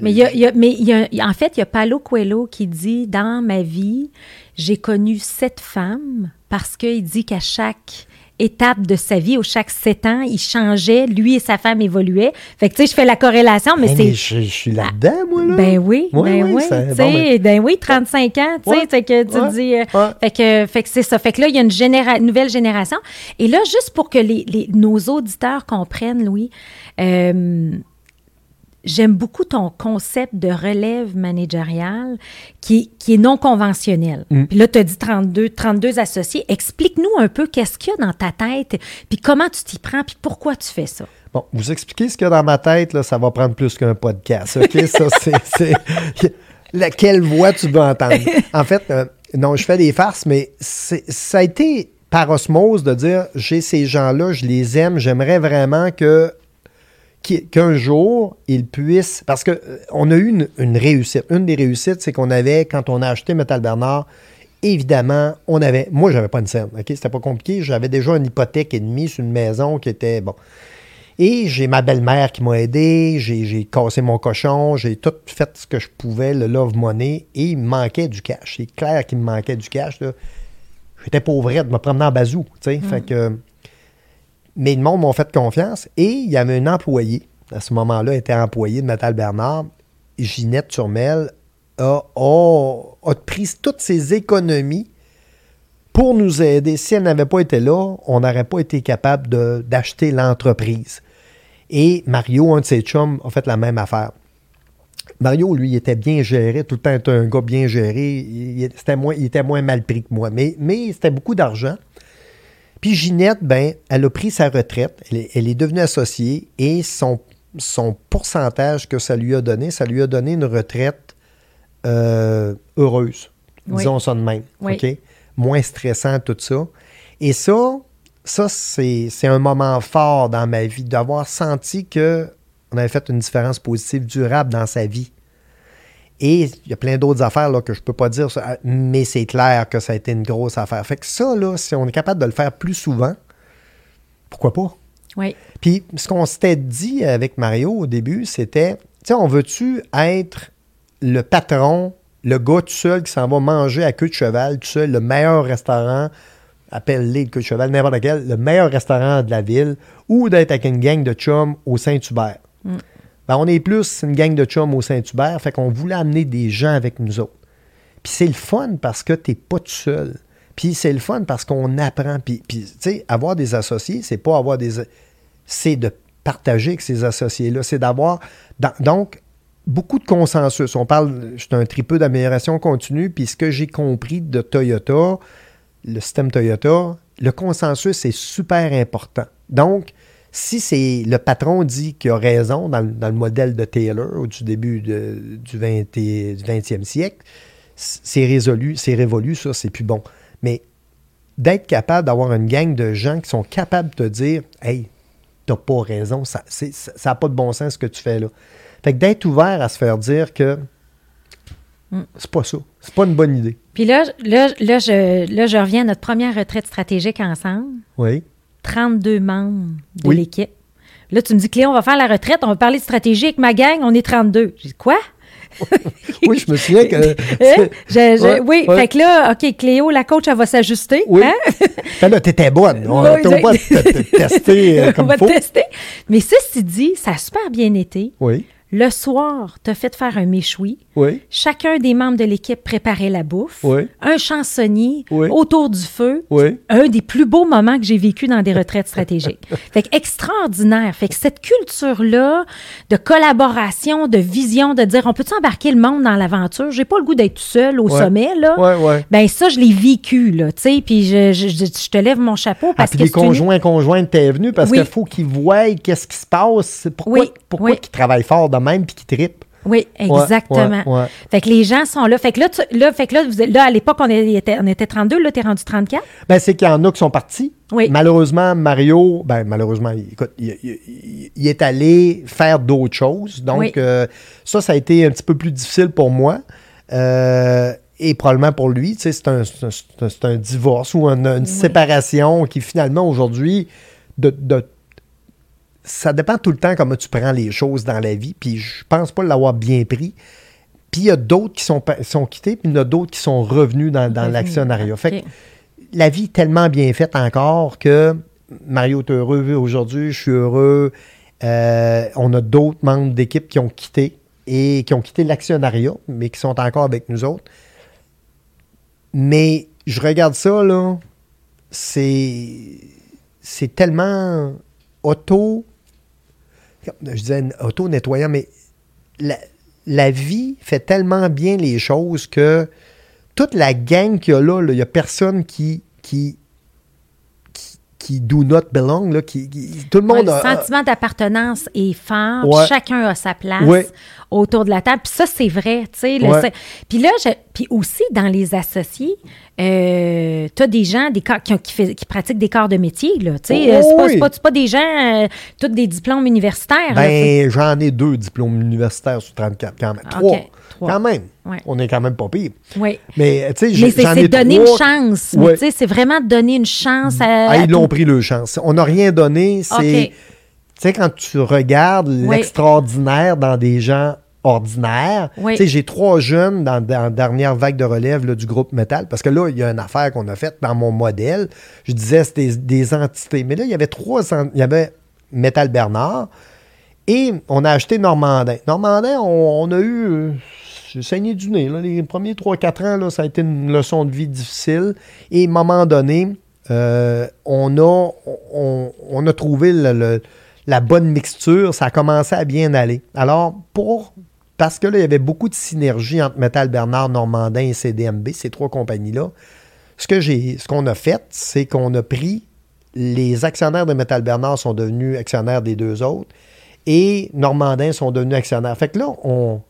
Mais, il y a- y a- mais il y a- en fait, il y a Paulo Coelho qui dit Dans ma vie, j'ai connu sept femmes parce qu'il dit qu'à chaque étape de sa vie, ou chaque sept ans, il changeait, lui et sa femme évoluaient. Fait que, tu sais, je fais la corrélation, mais Hey, c'est. je, je suis là-dedans, moi, là. Ben oui, Oui, ben oui, oui, ça- tu bon, sais, ben oui, 35 ans, tu sais, Ouais, que tu ouais, dis, euh, ouais. fait que, fait que c'est ça. Fait que là, il y a une, généra- une nouvelle génération. Et là, juste pour que les, les- nos auditeurs comprennent, Louis, euh, j'aime beaucoup ton concept de relève managériale qui, qui est non conventionnel. Mm. Puis là, tu as dit 32, 32 associés. Explique-nous un peu qu'est-ce qu'il y a dans ta tête, puis comment tu t'y prends, puis pourquoi tu fais ça? Bon, vous expliquez ce qu'il y a dans ma tête, là, ça va prendre plus qu'un podcast. OK? ça, c'est. Laquelle voix tu veux entendre? En fait, euh, non, je fais des farces, mais ça a été par osmose de dire j'ai ces gens-là, je les aime, j'aimerais vraiment que qu'un jour, ils puissent. Parce qu'on a eu une, une réussite. Une des réussites, c'est qu'on avait, quand on a acheté Metal Bernard, évidemment, on avait. Moi, j'avais pas une scène. OK? C'était pas compliqué. J'avais déjà une hypothèque et demie sur une maison qui était. Bon. Et j'ai ma belle-mère qui m'a aidé, j'ai j'ai cassé mon cochon, j'ai tout fait ce que je pouvais, le love money, et il me manquait du cash. C'est clair qu'il me manquait du cash. là. J'étais pauvrette, de me promener en bazou. tu sais. Fait que, mais le monde m'ont fait confiance. Et il y avait un employé, à ce moment-là, était employé de Metal Bernard, Ginette Turmel, a, pris toutes ses économies pour nous aider. Si elle n'avait pas été là, on n'aurait pas été capable d'acheter l'entreprise. Et Mario, un de ses chums, a fait la même affaire. Mario, lui, était bien géré, tout le temps était un gars bien géré. Il, c'était moins, il était moins mal pris que moi, mais c'était beaucoup d'argent. Puis Ginette, ben, elle a pris sa retraite, elle est, elle est devenue associée et son, son pourcentage que ça lui a donné, ça lui a donné une retraite euh, heureuse. Oui. Disons ça de même. Oui. Moins stressant, tout ça. Et ça, ça c'est c'est un moment fort dans ma vie, d'avoir senti que on avait fait une différence positive durable dans sa vie. Et il y a plein d'autres affaires là, que je peux pas dire, mais c'est clair que ça a été une grosse affaire. Fait que ça, là, si on est capable de le faire plus souvent, pourquoi pas? Oui. Puis ce qu'on s'était dit avec Mario au début, c'était, tu sais, on veut-tu être le patron, le gars tout seul qui s'en va manger à queue de cheval, tout seul, le meilleur restaurant, appelle-les le queue de cheval, n'importe lequel, le meilleur restaurant de la ville, ou d'être avec une gang de chums au Saint-Hubert? Ben, on est plus une gang de chums au Saint-Hubert, fait qu'on voulait amener des gens avec nous autres. Puis c'est le fun parce que t'es pas tout seul. Puis c'est le fun parce qu'on apprend. Puis, tu sais, avoir des associés, c'est pas avoir des... C'est de partager avec ces associés-là. C'est d'avoir... Donc, beaucoup de consensus. On parle... Suis un tripeux d'amélioration continue. Puis ce que j'ai compris de Toyota, le système Toyota, le consensus est super important. Donc, si c'est le patron dit qu'il a raison dans, le- dans le modèle de Taylor au du début de- du, 20, et- du 20e siècle, c'est résolu, c'est révolu, ça, c'est plus bon. Mais d'être capable d'avoir une gang de gens qui sont capables de te dire Hey, t'as pas raison, ça n'a pas de bon sens ce que tu fais là. Fait que d'être ouvert à se faire dire que c'est pas ça, c'est pas une bonne idée. Puis là, là, là, je, là, je reviens à notre première retraite stratégique ensemble. Oui. 32 membres de Oui. l'équipe. Là, tu me dis, Cléon, on va faire la retraite, on va parler de stratégie avec ma gang, on est 32. J'ai dit, quoi? Oui, je me souviens que. Hein? Je- je- Ouais, oui, ouais. fait que là, OK, Cléo, la coach, elle va s'ajuster. Oui. hein? Fait là, t'étais bonne. On pas te, te tester euh, on comme va faut. te tester. Mais ceci dit, ça a super bien été. Oui, Le soir, tu as fait faire un méchoui. oui, Chacun des membres de l'équipe préparait la bouffe. Oui. Un chansonnier Oui. autour du feu. Un des plus beaux moments que j'ai vécu dans des retraites stratégiques. fait que extraordinaire. Fait que cette culture-là de collaboration, de vision, de dire on peut embarquer le monde dans l'aventure? J'ai pas le goût d'être tout seul au sommet, là. Ben ça, je l'ai vécu, là, tu sais, puis je, je- je- je te lève mon chapeau Ah, parce puis que les c'est une- conjoints, conjointes, t'es venu parce qu'il faut qu'ils voient qu'est-ce qui se passe. Pourquoi, pourquoi qu'ils travaillent fort de même puis qu'ils trippent. Oui, exactement. ouais, ouais. Fait que les gens sont là. Fait que là, tu- là, fait que là, vous là à l'époque, on était, on était 32, là, t'es rendu 34. Ben, c'est qu'il y en a qui sont partis. Oui. Malheureusement, Mario, ben, malheureusement, écoute, il, il- il est allé faire d'autres choses. Donc, Oui. euh, ça, ça a été un petit peu plus difficile pour moi. Euh, et probablement pour lui, tu sais, c'est un, un- divorce ou une, une séparation qui finalement aujourd'hui, de, de- ça dépend tout le temps comment tu prends les choses dans la vie. Puis je pense pas l'avoir bien pris. Puis il y a d'autres qui sont, sont quittés, puis il y en a d'autres qui sont revenus dans, l'actionnariat. Fait que la vie est tellement bien faite encore que Mario est heureux aujourd'hui, je suis heureux. Euh, on a d'autres membres d'équipe qui ont quitté et qui ont quitté l'actionnariat, mais qui sont encore avec nous autres. Mais je regarde ça, là, c'est, c'est tellement auto, je disais auto-nettoyant, mais la, vie fait tellement bien les choses que toute la gang qu'il y a là, là, il n'y a personne qui, qui, qui, do not belong, là, qui, qui- tout le Ouais, monde le a- sentiment d'appartenance est fort. Ouais. Chacun a sa place Ouais. autour de la table. Puis ça, c'est vrai. tu sais, le- Puis là, je- puis aussi, dans les associés, euh, tu as des gens des corps- qui, ont- qui, fait- qui pratiquent des corps de métier. Là, tu sais. Oh, c'est, pas, des gens, euh, tous des diplômes universitaires. Ben, j'en ai deux diplômes universitaires sur 34 quand même. Trois. Quand même. Ouais. On est quand même pas pire. Oui. Mais, tu sais, c'est donner trois- une chance. Ouais. tu sais, c'est vraiment donner une chance à. Ah, ils l'ont pris le chance. On n'a rien donné. C'est, tu sais, quand tu regardes l'extraordinaire dans des gens ordinaires, Oui. tu sais, j'ai trois jeunes dans, dans la dernière vague de relève là, du groupe métal, parce que là, il y a une affaire qu'on a faite dans mon modèle. Je disais, c'était des, des entités. Mais là, il y avait trois, il y avait Métal Bernard, et on a acheté Normandin. Normandin, on, on a eu. J'ai saigné du nez. là. Les premiers 3-4 ans, là, ça a été une leçon de vie difficile. Et à un moment donné, euh, on, a, on, a trouvé la bonne mixture. Ça a commencé à bien aller. Alors, pour. Parce que là, il y avait beaucoup de synergie entre Metal Bernard, Normandin et CDMB, ces trois compagnies-là. Ce ce qu'on a fait, c'est qu'on a pris les actionnaires de Metal Bernard sont devenus actionnaires des deux autres et Normandin sont devenus actionnaires. Fait que là, on,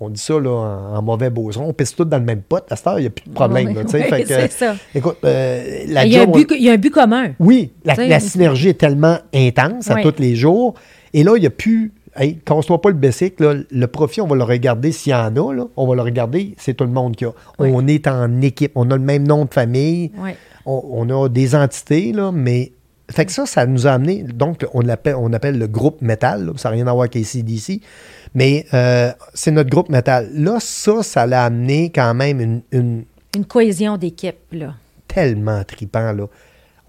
on dit ça là, en, en mauvais beauceron, on pisse tout dans le même pot. À cette heure, il n'y a plus de problème. Oui, c'est ça. Écoute, euh, la Il y, a un but, il y a un but commun. oui, la, la synergie est tellement intense à tous les jours. Et là, il n'y a plus. Hey, qu'on soit pas le basic, là, le profit, on va le regarder s'il y en a. Là, on va le regarder, c'est tout le monde qui a. On est en équipe. On a le même nom de famille. Oui. On, on a des entités, là, mais. Fait que ça, ça nous a amené. Donc, on l'appelle, on appelle le groupe métal. là, ça n'a rien à voir avec ACDC. Mais euh, c'est notre groupe métal. Là, ça, ça l'a amené quand même une, une Une cohésion d'équipe, là. tellement tripant, là.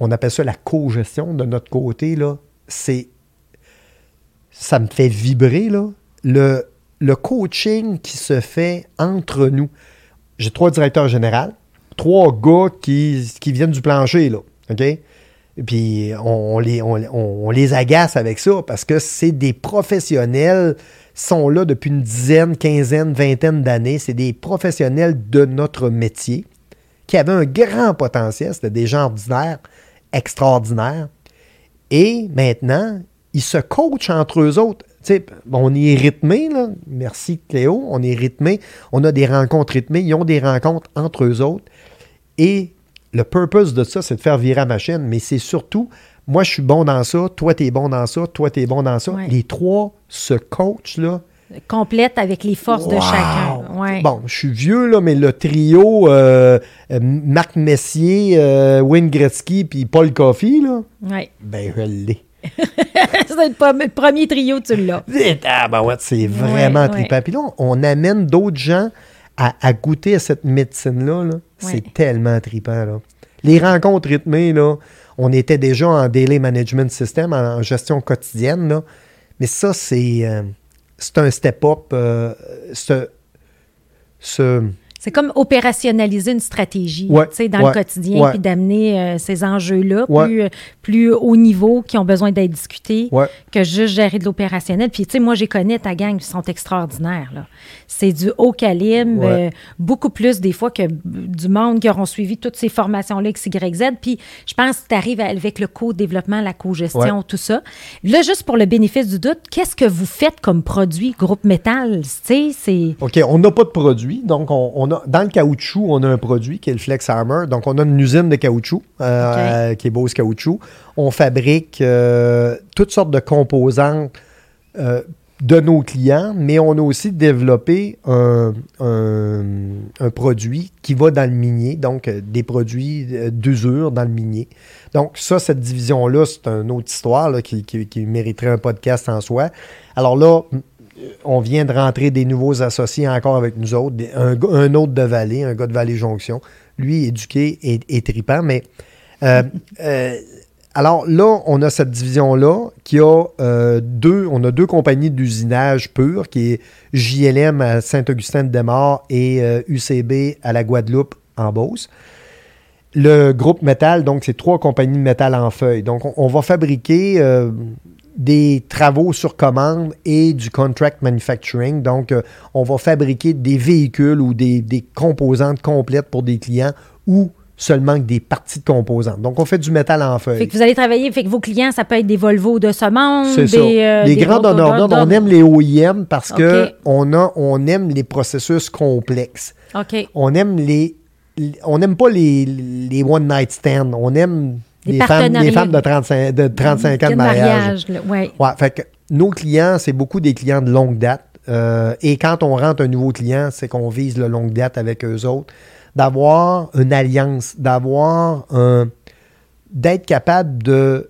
On appelle ça la co-gestion de notre côté, là. C'est... Ça me fait vibrer, là. Le, le coaching qui se fait entre nous. J'ai trois directeurs généraux, trois gars qui, qui viennent du plancher, là. OK? Puis, on, les, agace avec ça parce que c'est des professionnels, sont là depuis une dizaine, quinzaine, vingtaine d'années. C'est des professionnels de notre métier qui avaient un grand potentiel. C'était des gens ordinaires, extraordinaires. Et maintenant, ils se coachent entre eux autres. On est rythmé, là. Merci Cléo. On est rythmé. On a des rencontres rythmées. Ils ont des rencontres entre eux autres. Et le purpose de ça, c'est de faire virer la machine. Mais c'est surtout, moi, je suis bon dans ça. Toi, tu es bon dans ça. Toi, tu es bon dans ça. Ouais. Les trois se coachent, là. Complète avec les forces de chacun. Ouais. Bon, je suis vieux, là, mais le trio euh, Marc Messier, euh, Wayne Gretzky puis Paul Coffey, là, Ouais. ben, je l'ai. c'est le premier trio, tu l'as. Ah, ben ouais, c'est vraiment Ouais, trippant. Puis là, on amène d'autres gens à, à goûter à cette médecine-là. là. C'est tellement trippant. Là. Les rencontres rythmées, là, on était déjà en daily management system, en, en gestion quotidienne. Là. Mais ça, c'est euh, c'est un step-up. euh, ce, ce, C'est comme opérationnaliser une stratégie Ouais, dans ouais, le quotidien, ouais. puis d'amener euh, ces enjeux-là plus, euh, plus haut niveau, qui ont besoin d'être discutés, que juste gérer de l'opérationnel. Puis, tu sais, moi, j'ai connais ta gang, ils sont extraordinaires. là. C'est du haut calibre, euh, beaucoup plus des fois que du monde qui auront suivi toutes ces formations-là X, Y, Z. Puis, je pense que tu arrives avec le co-développement, la co-gestion, tout ça. Là, juste pour le bénéfice du doute, qu'est-ce que vous faites comme produit, groupe métal? C'est... OK, on n'a pas de produit. Donc, on, on a, dans le caoutchouc, on a un produit qui est le Flex Hammer. Donc, on a une usine de caoutchouc euh, euh, qui est Bose Caoutchouc. On fabrique euh, toutes sortes de composantes euh, de nos clients, mais on a aussi développé un, un- un produit qui va dans le minier, donc des produits d'usure dans le minier. Donc, ça, cette division-là, c'est une autre histoire là, qui, qui- qui mériterait un podcast en soi. Alors là, on vient de rentrer des nouveaux associés encore avec nous autres. Un, autre de Vallée, un gars de Vallée Jonction. Lui, éduqué et, et tripant, mais. euh, euh, alors là, on a cette division-là qui a euh, deux, on a deux compagnies d'usinage pur, qui est JLM à Saint-Augustin-de-Desmaures et euh, UCB à la Guadeloupe en Beauce. Le groupe métal, donc, c'est trois compagnies de métal en feuille. Donc, on, on va fabriquer euh, des travaux sur commande et du contract manufacturing. Donc, euh, on va fabriquer des véhicules ou des, des composantes complètes pour des clients ou seulement que des parties de composantes. Donc, on fait du métal en Fait feuille. que vous allez travailler, fait que vos clients, ça peut être des Volvo de ce monde, des, ça. euh, des grands donneurs d'ordre, on aime les OEM parce que OK. on, a, on aime les processus complexes. On aime les, on n'aime pas les, les one night stands. On aime Les les, femmes, de 35, de 35 ans de mariage. là, ouais. Ouais, fait que nos clients, c'est beaucoup des clients de longue date. euh, et quand on rentre un nouveau client, c'est qu'on vise le longue date avec eux autres, d'avoir une alliance, d'avoir un. d'être capable de,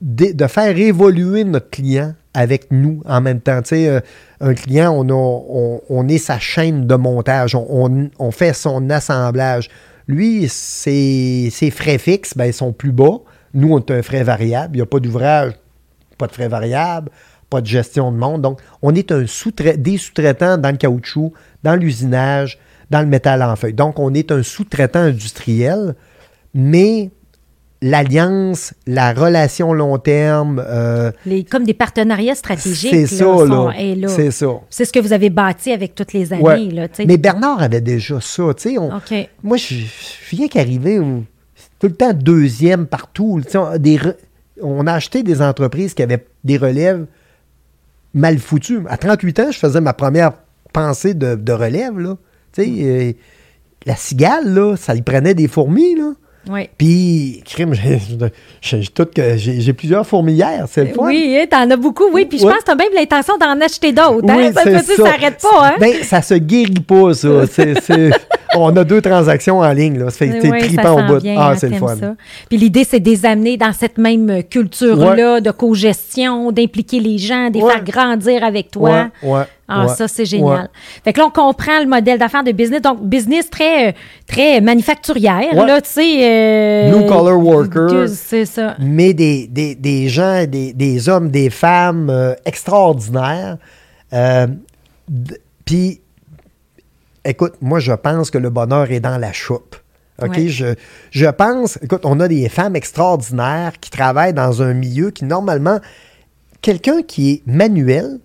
de, de faire évoluer notre client avec nous en même temps. Tu sais, euh, un client, on, a- on, on est sa chaîne de montage, on, on- on fait son assemblage. Lui, ses, frais fixes, ben, sont plus bas. Nous, on a un frais variable. Il n'y a pas d'ouvrage, pas de frais variables, pas de gestion de monde. Donc, on est un sous des sous-traitants dans le caoutchouc, dans l'usinage, dans le métal en feuille. Donc, on est un sous-traitant industriel, mais l'alliance, la relation long terme, euh, Les, comme des partenariats stratégiques. c'est ça, là. est là. C'est ça. C'est ce que vous avez bâti avec toutes les années. Ouais. Là. Mais Bernard avait déjà ça. tu sais, on- OK. Moi, je, je viens qu'arriver tout le temps deuxième partout. On, a des on a acheté des entreprises qui avaient des relèves mal foutues. À 38 ans, je faisais ma première pensée de, de relève. Là. Tu sais, euh, la cigale, là, ça y prenait des fourmis. Là. Oui. Puis, crime, j'ai plusieurs fourmilières. C'est le fun. Oui, hein, t'en as beaucoup, oui. Puis je pense que t'as même l'intention d'en acheter d'autres. hein? Oui, ça ça n'arrête pas, hein? Ben, ça se guérit pas, ça. On a deux transactions en ligne, là. Ça fait que t'es tripant au bout. ah, hein, c'est le fun. ça. Puis l'idée, c'est de les amener dans cette même culture-là de co-gestion, d'impliquer les gens, de les faire grandir avec toi. Ouais, ouais, Ah, ouais, ça, c'est génial. ouais. Fait que là, on comprend le modèle d'affaires de business. Donc, business très, euh, très manufacturière, Ouais. là, tu sais. euh, Blue collar worker. C'est ça. Mais des, des, des gens, des, des hommes, des femmes euh, extraordinaires. Euh, Puis, écoute, moi, je pense que le bonheur est dans la choupe. OK? Ouais. Je, je pense, écoute, on a des femmes extraordinaires qui travaillent dans un milieu qui, normalement, quelqu'un qui est manuel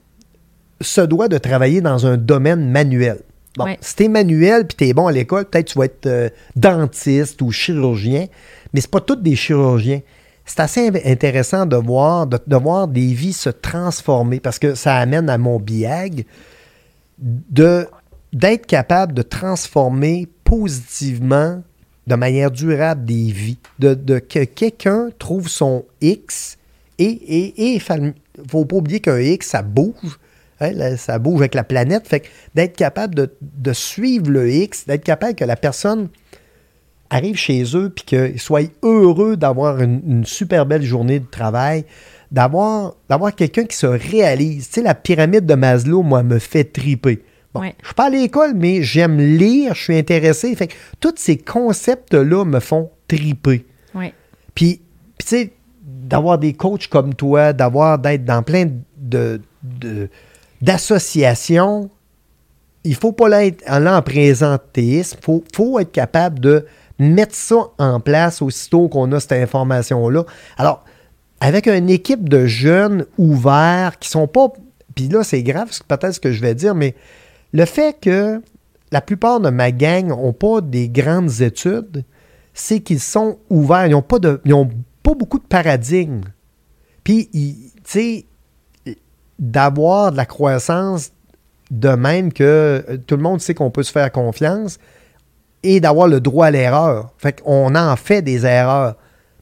se doit de travailler dans un domaine manuel. Bon, Ouais. si t'es manuel puis t'es bon à l'école, peut-être tu vas être euh, dentiste ou chirurgien, mais c'est pas tous des chirurgiens. C'est assez in- intéressant de voir, de, de voir des vies se transformer parce que ça amène à mon biag de d'être capable de transformer positivement de manière durable des vies, de, de que quelqu'un trouve son X et et et fal- faut pas oublier qu'un X ça bouge, hein, là, ça bouge avec la planète, fait que d'être capable de, de suivre le X, d'être capable que la personne arrive chez eux puis qu'ils soient heureux d'avoir une, une super belle journée de travail, d'avoir d'avoir quelqu'un qui se réalise. Tu sais, la pyramide de Maslow, moi, me fait triper. Bon, Ouais. Je suis pas à l'école, mais j'aime lire, je suis intéressé. Fait que tous ces concepts-là me font triper. Oui. Puis, puis tu sais, d'avoir des coachs comme toi, d'avoir d'être dans plein de, de- d'associations, il faut pas l'être en présentéisme. Il faut, être capable de mettre ça en place aussitôt qu'on a cette information-là. Alors, avec une équipe de jeunes ouverts qui sont pas. Puis là, c'est grave, peut-être ce que je vais dire, mais le fait que la plupart de ma gang n'ont pas des grandes études, c'est qu'ils sont ouverts. Ils n'ont pas, de, ils pas beaucoup de paradigmes. Puis, tu sais, d'avoir de la croissance de même que euh, tout le monde sait qu'on peut se faire confiance et d'avoir le droit à l'erreur. Fait qu'on en fait des erreurs.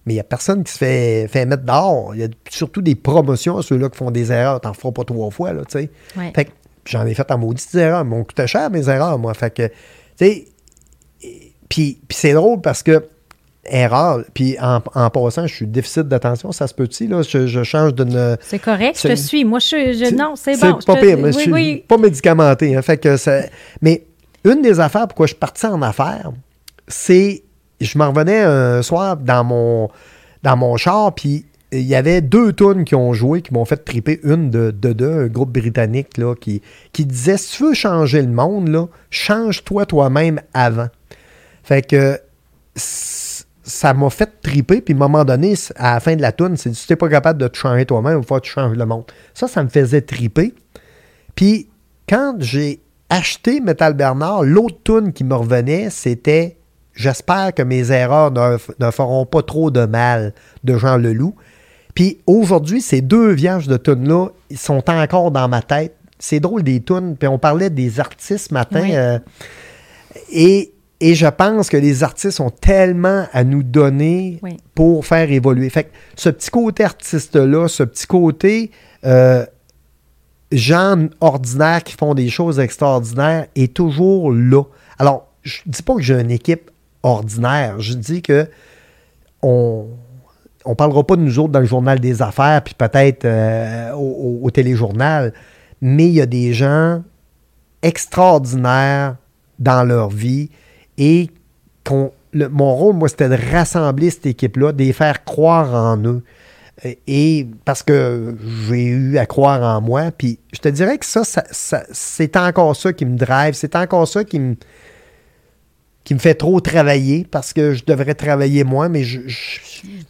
Mais il n'y a personne qui se fait, fait mettre dehors. Il y a surtout des promotions à ceux-là qui font des erreurs. T'en feras pas trois fois, là, tu sais. Ouais. Fait que j'en ai fait en maudites erreurs. Elles m'ont coûté cher, mes erreurs, moi. Fait que, tu sais, puis c'est drôle parce que, erreur, puis en, en passant, je suis déficit d'attention, ça se peut-tu, là? Je, je change d'une... C'est correct, je te C'est- suis. Moi, je, je- non, c'est C'est bon. je pas te- pire, mais je oui, suis oui. pas médicamenté. hein. fait que ça- mais une des affaires pourquoi je suis parti en affaires, c'est je m'en revenais un soir dans mon dans mon char, puis il y avait deux tunes qui ont joué, qui m'ont fait triper. Une de, de deux, un groupe britannique là, qui, qui disait Si tu veux changer le monde, là, change-toi toi-même avant. Fait que ça m'a fait triper, puis à un moment donné, à la fin de la tune, c'est si t'es pas capable de te changer toi-même, il faut que tu changes le monde. Ça, ça me faisait triper. Puis quand j'ai acheté Metal Bernard, l'autre tune qui me revenait, c'était J'espère que mes erreurs ne, ne feront pas trop de mal de Jean Leloup. Puis aujourd'hui, ces deux vierges de tunes-là, ils sont encore dans ma tête. C'est drôle des tunes. Puis on parlait des artistes ce matin. Oui. euh, et, et je pense que les artistes ont tellement à nous donner Oui. pour faire évoluer. Fait que ce petit côté artiste-là, ce petit côté euh, gens ordinaires qui font des choses extraordinaires est toujours là. Alors, je dis pas que j'ai une équipe ordinaire. Je dis que on on parlera pas de nous autres dans le journal des affaires, puis peut-être euh, au, au, téléjournal, mais il y a des gens extraordinaires dans leur vie et mon rôle, moi, c'était de rassembler cette équipe-là, de les faire croire en eux. Et parce que j'ai eu à croire en moi, puis je te dirais que ça, c'est encore ça qui me drive, c'est encore ça qui me, qui me fait trop travailler parce que je devrais travailler moins, mais je.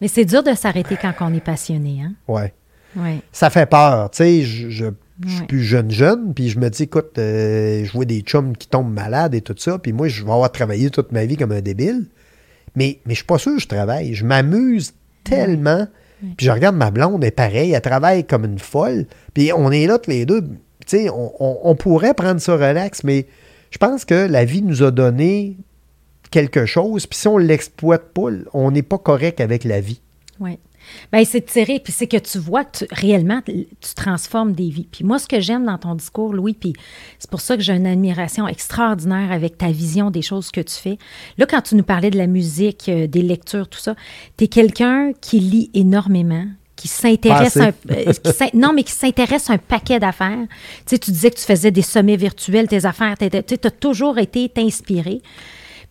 Mais c'est dur de s'arrêter quand on est passionné, hein? Ouais. Ouais. Ça fait peur, tu sais. Je, suis plus jeune, jeune, puis je me dis, écoute, euh, je vois des chums qui tombent malades et tout ça, puis moi, je vais avoir travaillé toute ma vie comme un débile. Mais, mais je suis pas sûr que je travaille. Je m'amuse tellement. Puis je regarde ma blonde, elle est pareil, elle travaille comme une folle. Puis on est là tous les deux. Tu sais, on, pourrait prendre ça relax, mais je pense que la vie nous a donné quelque chose. Puis si on ne l'exploite pas, on n'est pas correct avec la vie. Oui. Bien, c'est tiré, puis c'est que tu vois que réellement, tu transformes des vies. Puis moi, ce que j'aime dans ton discours, Louis, puis c'est pour ça que j'ai une admiration extraordinaire avec ta vision des choses que tu fais. Là, quand tu nous parlais de la musique, euh, des lectures, tout ça, tu es quelqu'un qui lit énormément, qui s'intéresse un, euh, non mais qui s'intéresse à un paquet d'affaires. Tu sais, tu disais que tu faisais des sommets virtuels, tes affaires, tu as toujours été inspiré.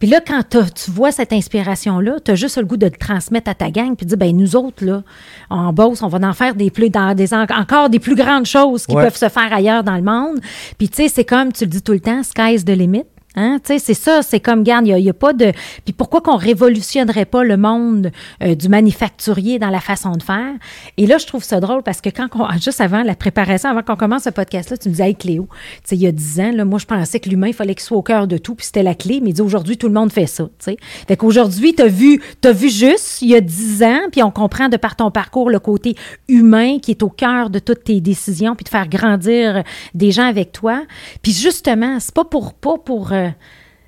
Puis là, quand tu vois cette inspiration-là, tu as juste le goût de le transmettre à ta gang, puis de dire, ben nous autres, là, en Beauce, on va en faire des plus, dans des, encore des plus grandes choses qui peuvent se faire ailleurs dans le monde. Puis tu sais, c'est comme tu le dis tout le temps, sky's the limit. Hein? C'est ça, c'est comme, garde, il n'y a, pas de... Puis pourquoi qu'on révolutionnerait pas le monde euh, du manufacturier dans la façon de faire? Et là, je trouve ça drôle parce que quand on, juste avant la préparation, avant qu'on commence ce podcast-là, tu me disais, hey Cléo, il y a dix ans, là, moi, je pensais que l'humain, il fallait qu'il soit au cœur de tout, puis c'était la clé, mais il aujourd'hui, tout le monde fait ça. sais. Fait qu'aujourd'hui, tu as vu, as vu juste, il y a dix ans, puis on comprend de par ton parcours le côté humain qui est au cœur de toutes tes décisions, puis de faire grandir des gens avec toi. Puis justement, c'est pas pour... Pas pour euh,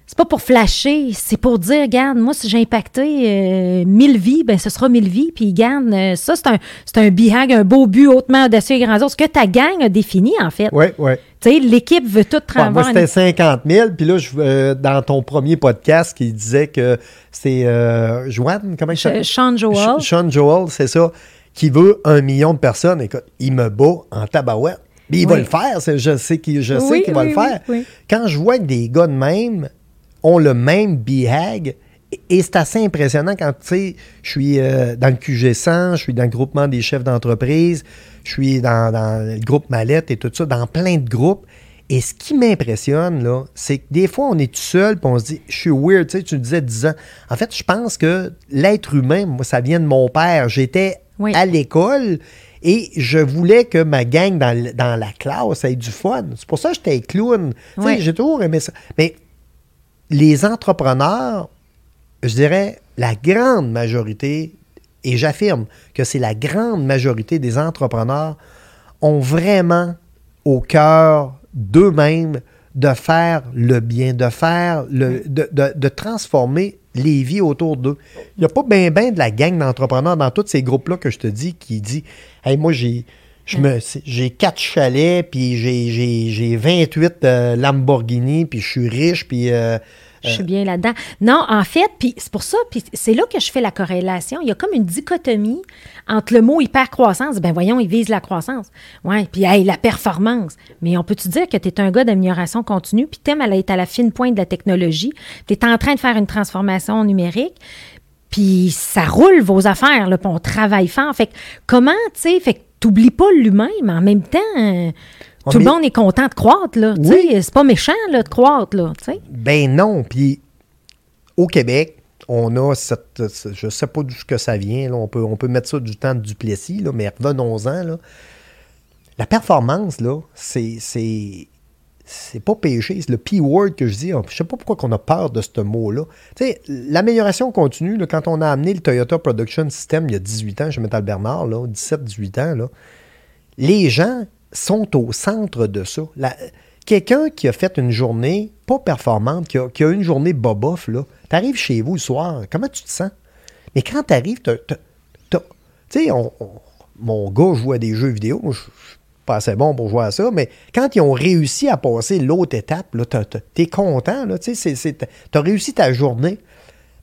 c'est pas pour flasher, c'est pour dire, regarde, moi, si j'ai impacté 1000 euh, vies, ben ce sera 1000 vies. Puis, regarde, euh, ça, c'est un, c'est un bihag, un beau but hautement audacieux et grandiose. Ce que ta gang a défini, en fait. Oui, oui. Tu sais, l'équipe veut tout travailler. moi, c'était 50 000. Puis là, je, dans ton premier podcast, qui disait que c'est Joanne, comment il s'appelle? Sean Joel. Sean Joel, c'est ça, qui veut un million de personnes. Écoute, il me bat en tabarouette. Mais il va le faire, je sais qu'il va le faire. Quand je vois que des gars de même ont le même BHAG, et c'est assez impressionnant quand, tu sais, je suis euh, dans le QG100, je suis dans le groupement des chefs d'entreprise, je suis dans, le groupe Mallette et tout ça, dans plein de groupes. Et ce qui m'impressionne, là, c'est que des fois, on est tout seul, puis on se dit, je suis weird, tu sais, tu disais 10 ans. En fait, je pense que l'être humain, moi, ça vient de mon père. J'étais à l'école et je voulais que ma gang dans, la classe ait du fun. C'est pour ça que j'étais clown. J'ai toujours aimé ça. Mais les entrepreneurs, je dirais, la grande majorité, et j'affirme que c'est la grande majorité des entrepreneurs, ont vraiment au cœur d'eux-mêmes de faire le bien, de faire le, de, de transformer les vies autour d'eux. Il n'y a pas bien ben de la gang d'entrepreneurs dans tous ces groupes-là que je te dis qui dit Hey, moi, j'ai. J'ai quatre chalets, puis j'ai, j'ai, 28 euh, Lamborghini, puis je suis riche, puis euh, je suis bien là-dedans. Non, en fait, puis c'est pour ça, puis c'est là que je fais la corrélation. Il y a comme une dichotomie entre le mot hyper-croissance. Ben voyons, il vise la croissance. Oui, puis hey, la performance. Mais on peut-tu dire que tu es un gars d'amélioration continue, puis t'aimes être à la fine pointe de la technologie, tu es en train de faire une transformation numérique, puis ça roule vos affaires, là, puis on travaille fort. Fait que comment, tu sais, fait que t'oublies pas l'humain, mais en même temps... Tout le monde est content de croître, là. Oui. C'est pas méchant, là, de croître, là. Ben non. Puis au Québec, on a cette. Je sais pas d'où que ça vient. Là. On, peut, on peut mettre ça du temps de Duplessis, là, mais revenons-en. Là. La performance, là, c'est. C'est pas péché, c'est le P-word que je dis. Je sais pas pourquoi on a peur de ce mot-là. Tu sais, l'amélioration continue, là, quand on a amené le Toyota Production System il y a 18 ans chez Metal Bernard, 17-18 ans, là, les gens, sont au centre de ça. Quelqu'un qui a fait une journée pas performante, qui a, une journée bobof, là, t'arrives chez vous le soir, comment tu te sens? Mais quand t'arrives, tu sais, mon gars joue à des jeux vidéo, pas assez bon pour jouer à ça, mais quand ils ont réussi à passer l'autre étape, là, t'es content, tu t'as réussi ta journée.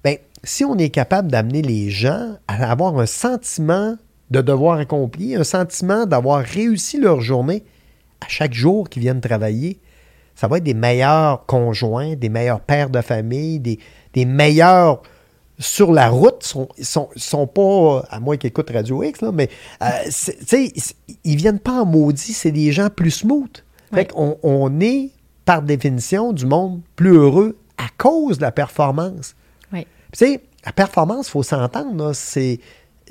Ben, si on est capable d'amener les gens à avoir un sentiment de devoir accompli, un sentiment d'avoir réussi leur journée à chaque jour qu'ils viennent travailler, ça va être des meilleurs conjoints, des meilleurs pères de famille, des, des meilleurs sur la route sont, sont, sont pas, à moins qu'ils écoutent Radio X, là, mais euh, ils viennent pas en maudit, c'est des gens plus smooth. Fait on est, par définition, du monde plus heureux à cause de la performance. Oui. Tu sais, la performance, il faut s'entendre, c'est.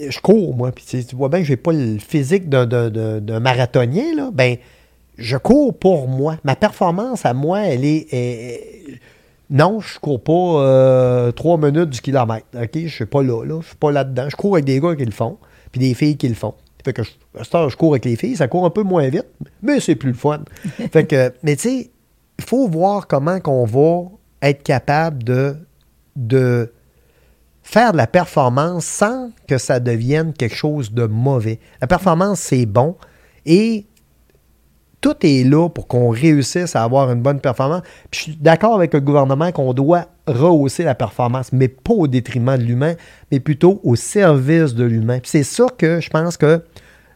Je cours, moi, puis tu vois bien que je n'ai pas le physique d'un marathonien, là. Ben, je cours pour moi. Ma performance à moi, elle est non, je ne cours pas euh, trois minutes du kilomètre. OK? Je ne suis pas là, là. Je suis pas là-dedans. Je cours avec des gars qui le font, puis des filles qui le font. Fait que je, je cours avec les filles, ça court un peu moins vite, mais c'est plus le fun. fait que, mais tu sais, il faut voir comment qu'on va être capable de, de faire de la performance sans que ça devienne quelque chose de mauvais. La performance, c'est bon. Et tout est là pour qu'on réussisse à avoir une bonne performance. Puis je suis d'accord avec le gouvernement qu'on doit rehausser la performance, mais pas au détriment de l'humain, mais plutôt au service de l'humain. c'est ça que je pense que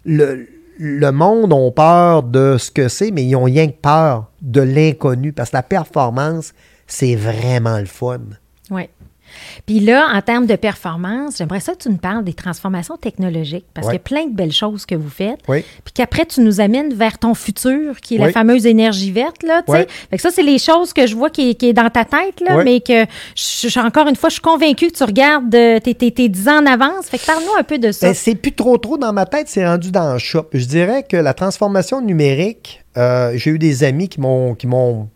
le, le monde a peur de ce que c'est, mais ils ont rien que peur de l'inconnu, parce que la performance, c'est vraiment le fun. Oui. Puis là, en termes de performance, j'aimerais ça que tu nous parles des transformations technologiques, parce qu'il y a plein de belles choses que vous faites. Oui. Puis qu'après, tu nous amènes vers ton futur, qui est la fameuse énergie verte, là, tu sais. Fait que ça, c'est les choses que je vois qui, est dans ta tête, là, mais que, je, encore une fois, je suis convaincue que tu regardes euh, tes 10 ans en avance. Fait que parle-nous un peu de ça. Ben, c'est plus trop trop dans ma tête, c'est rendu dans le shop. Je dirais que la transformation numérique, euh, j'ai eu des amis qui m'ont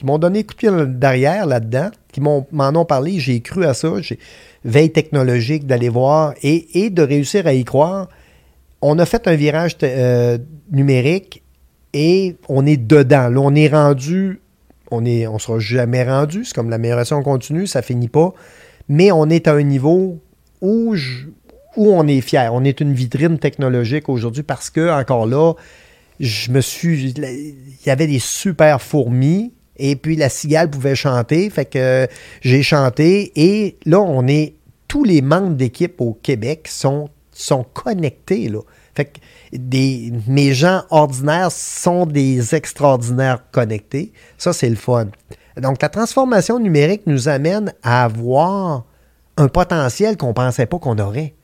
qui m'ont donné coup de pied derrière là-dedans, qui m'en ont parlé, j'ai cru à ça, j'ai veille technologique d'aller voir et, de réussir à y croire. On a fait un virage euh, numérique et on est dedans. Là, on est rendu, on ne on sera jamais rendu, c'est comme l'amélioration continue, ça finit pas, mais on est à un niveau où, où on est fier. On est une vitrine technologique aujourd'hui parce que, encore là, je me suis. Il y avait des super fourmis et puis la cigale pouvait chanter. Fait que j'ai chanté. Et là, on est. Tous les membres d'équipe au Québec sont, sont connectés. Là. Fait que des, mes gens ordinaires sont des extraordinaires connectés. Ça, c'est le fun. Donc, la transformation numérique nous amène à avoir un potentiel qu'on ne pensait pas qu'on aurait.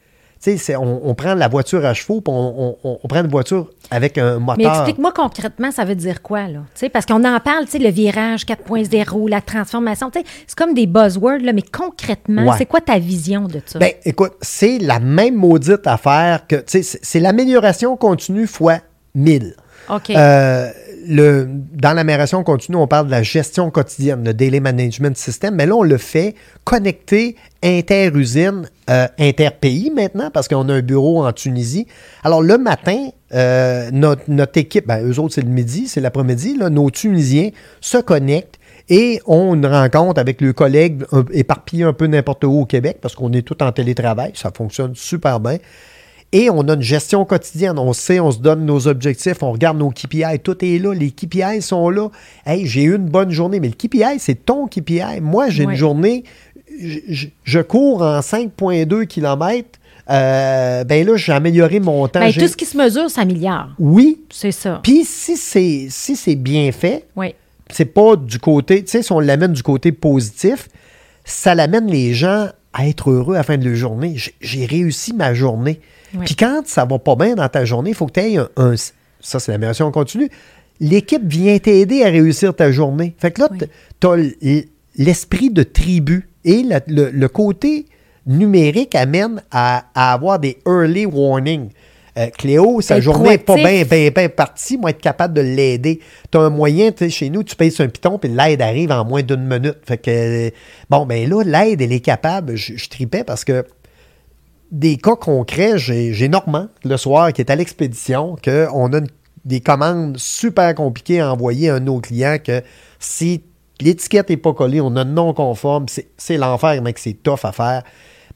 On, on, prend la voiture à chevaux, puis on, prend une voiture avec un moteur. Mais explique-moi concrètement, ça veut dire quoi, là? parce qu'on en parle, le virage 4.0, la transformation, c'est comme des buzzwords, là, mais concrètement, c'est quoi ta vision de ça? Ben, écoute, c'est la même maudite affaire que, c'est l'amélioration continue fois 1000. OK. Euh, le, dans l'amélioration continue, on parle de la gestion quotidienne, le Daily Management System, mais là, on le fait connecté inter-usine, euh, inter-pays maintenant, parce qu'on a un bureau en Tunisie. Alors, le matin, euh, notre, équipe, ben, eux autres, c'est le midi, c'est l'après-midi, nos Tunisiens se connectent et ont une rencontre avec leurs collègues éparpillés un peu n'importe où au Québec, parce qu'on est tout en télétravail, ça fonctionne super bien. Et on a une gestion quotidienne. On sait, on se donne nos objectifs, on regarde nos KPI. Tout est là. Les KPI sont là. Hey, j'ai eu une bonne journée. Mais le KPI, c'est ton KPI. Moi, j'ai une journée, je, cours en 5,2 km. Euh, ben là, j'ai amélioré mon temps. Ben, tout ce qui se mesure s'améliore. Oui. C'est ça. Puis si c'est si c'est bien fait, oui. c'est pas du côté, tu sais, si on l'amène du côté positif, ça l'amène les gens à être heureux à la fin de leur journée. J'ai réussi ma journée. Puis quand ça va pas bien dans ta journée, il faut que tu aies un, Ça, c'est l'amélioration continue. L'équipe vient t'aider à réussir ta journée. Fait que là, tu as l'esprit de tribu et le, côté numérique amène à, avoir des early warnings. Euh, Cléo, sa journée n'est pas bien ben, ben partie, moi, être capable de l'aider. Tu as un moyen, tu sais, chez nous, tu payes sur un piton, puis l'aide arrive en moins d'une minute. Fait que, bon, ben là, l'aide, elle est capable. Je, je tripais parce que des cas concrets, j'ai Normand le soir qui est à l'expédition, qu'on a des commandes super compliquées à envoyer à un de nos clients que si l'étiquette n'est pas collée, on a non conforme, c'est l'enfer, mec, c'est tough à faire.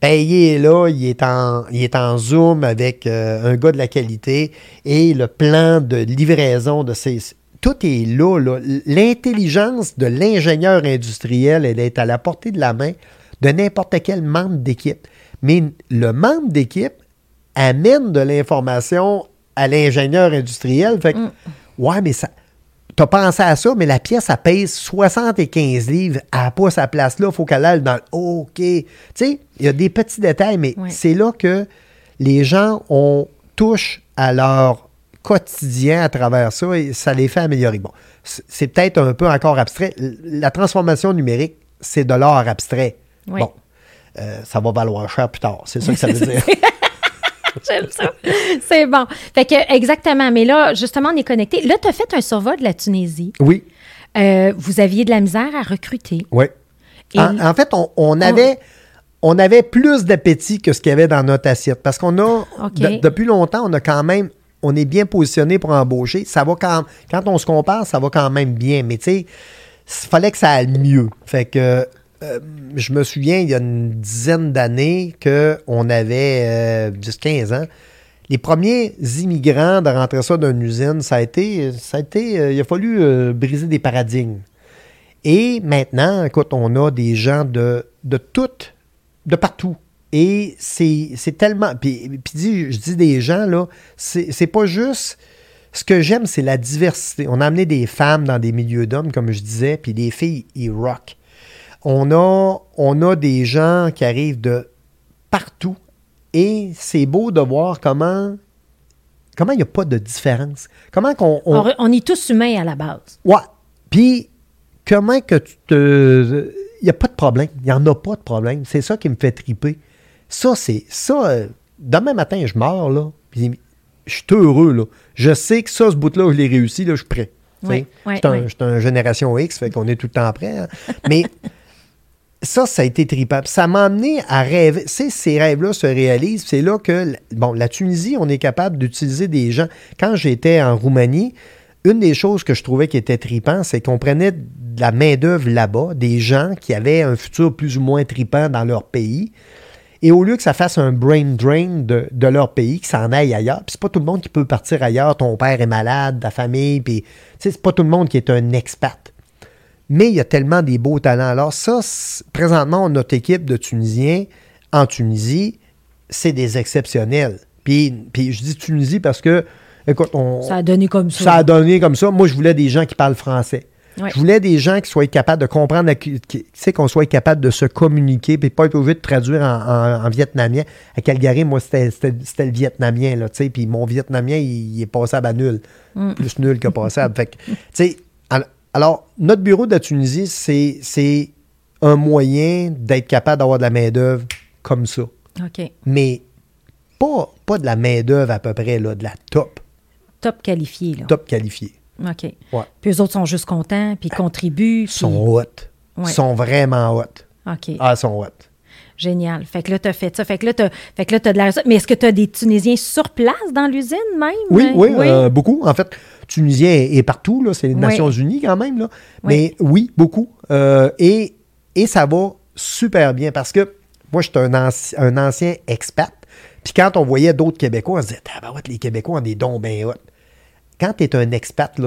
Ben, il est là, il est en, il est en Zoom avec euh, un gars de la qualité et le plan de livraison de ces. Tout est là. là. L'intelligence de l'ingénieur industriel, elle est à la portée de la main de n'importe quel membre d'équipe. Mais le membre d'équipe amène de l'information à l'ingénieur industriel. Fait que, ouais, mais ça. T'as pensé à ça, mais la pièce, elle pèse 75 livres. Elle n'a pas sa place là. Il faut qu'elle aille dans le OK. Tu sais, il y a des petits détails, mais c'est là que les gens ont, touchent à leur quotidien à travers ça et ça les fait améliorer. Bon, c'est c'est peut-être un peu encore abstrait. La transformation numérique, c'est de l'art abstrait. Oui. Bon, euh, ça va valoir cher plus tard. C'est ça que ça veut dire. J'aime ça. C'est bon. Fait que, exactement. Mais là, justement, on est connecté. Là, tu as fait un survol de la Tunisie. Oui, Euh, vous aviez de la misère à recruter. oui. En, en fait, on, on avait, on avait plus d'appétit que ce qu'il y avait dans notre assiette. Parce qu'on a, de- depuis longtemps, on a quand même, on est bien positionné pour embaucher. Ça va quand, quand on se compare, ça va quand même bien. Mais tu sais, il fallait que ça aille mieux. Fait que, euh, je me souviens, il y a une dizaine d'années, qu'on avait euh, 10-15 ans. Les premiers immigrants de rentrer ça d'une usine, ça a été, ça a été, euh, il a fallu euh, briser des paradigmes. Et maintenant, écoute, on a des gens de, de toutes, de partout. Et c'est tellement. Puis, puis je dis des gens, là, c'est c'est pas juste. Ce que j'aime, c'est la diversité. On a amené des femmes dans des milieux d'hommes, comme je disais, puis des filles, ils rock. On a, on a des gens qui arrivent de partout. Et c'est beau de voir comment. Comment il n'y a pas de différence. Comment qu'on. on- On, re- on est tous humains à la base. Ouais. Puis, comment que tu te. Il n'y a pas de problème. Il n'y en a pas de problème. C'est ça qui me fait triper. Ça, c'est. Ça, euh, demain matin, je meurs, là. Puis, je suis heureux, là. Je sais que ça, ce bout-là, je l'ai réussi, là, je suis prêt. Tu sais? Ouais, ouais, je suis un- ouais. je suis un génération X, fait qu'on est tout le temps prêt. hein. Mais ça, ça a été. Puis Ça m'a amené à rêver. Ces rêves-là se réalisent. C'est là que, bon, la Tunisie, on est capable d'utiliser des gens. Quand j'étais en Roumanie, une des choses que je trouvais qui était tripant, c'est qu'on prenait de la main-d'œuvre là-bas, des gens qui avaient un futur plus ou moins tripant dans leur pays. Et au lieu que ça fasse un brain drain de, leur pays, que ça en aille ailleurs, puis c'est pas tout le monde qui peut partir ailleurs, ton père est malade, ta famille, puis c'est pas tout le monde qui est un expat. Mais il y a tellement des beaux talents. Alors ça, présentement, notre équipe de Tunisiens en Tunisie, c'est des exceptionnels. Puis, puis je dis Tunisie parce que, écoute, on, Ça a donné comme ça. ça a donné comme ça. Moi, je voulais des gens qui parlent français. Ouais. Je voulais des gens qui soient capables de comprendre, qu'on soit capable de se communiquer, puis pas être obligé de traduire en, en- en vietnamien. À Calgary, moi, c'était le vietnamien, là, tu sais, puis mon vietnamien, il, il est passable à nul. Mm. Plus nul que passable. fait que, tu sais, alors, notre bureau de la Tunisie, c'est c'est un moyen d'être capable d'avoir de la main-d'œuvre comme ça. OK. Mais pas, pas de la main-d'œuvre à peu près, là, de la top, Top qualifié, là. top qualifiée. OK. Ouais. Puis eux autres sont juste contents, puis ils contribuent. Ils puis- sont hautes. Ouais. Ils sont vraiment hautes. OK. Ah, ils sont hautes. Génial. Fait que là, tu as fait ça. Fait que là, tu fait que là, t'as de la... Mais est-ce que tu as des Tunisiens sur place dans l'usine même? Oui, oui, euh, beaucoup. En fait, Tunisien est, est partout, là, c'est les Oui. Nations Unies quand même. Là. Mais oui, beaucoup. Euh, et, et ça va super bien parce que moi, je suis un, anci- un ancien expat. Puis quand on voyait d'autres Québécois, on se disait, ah, les Québécois ont des dons bien hauts. Quand tu es un expat, il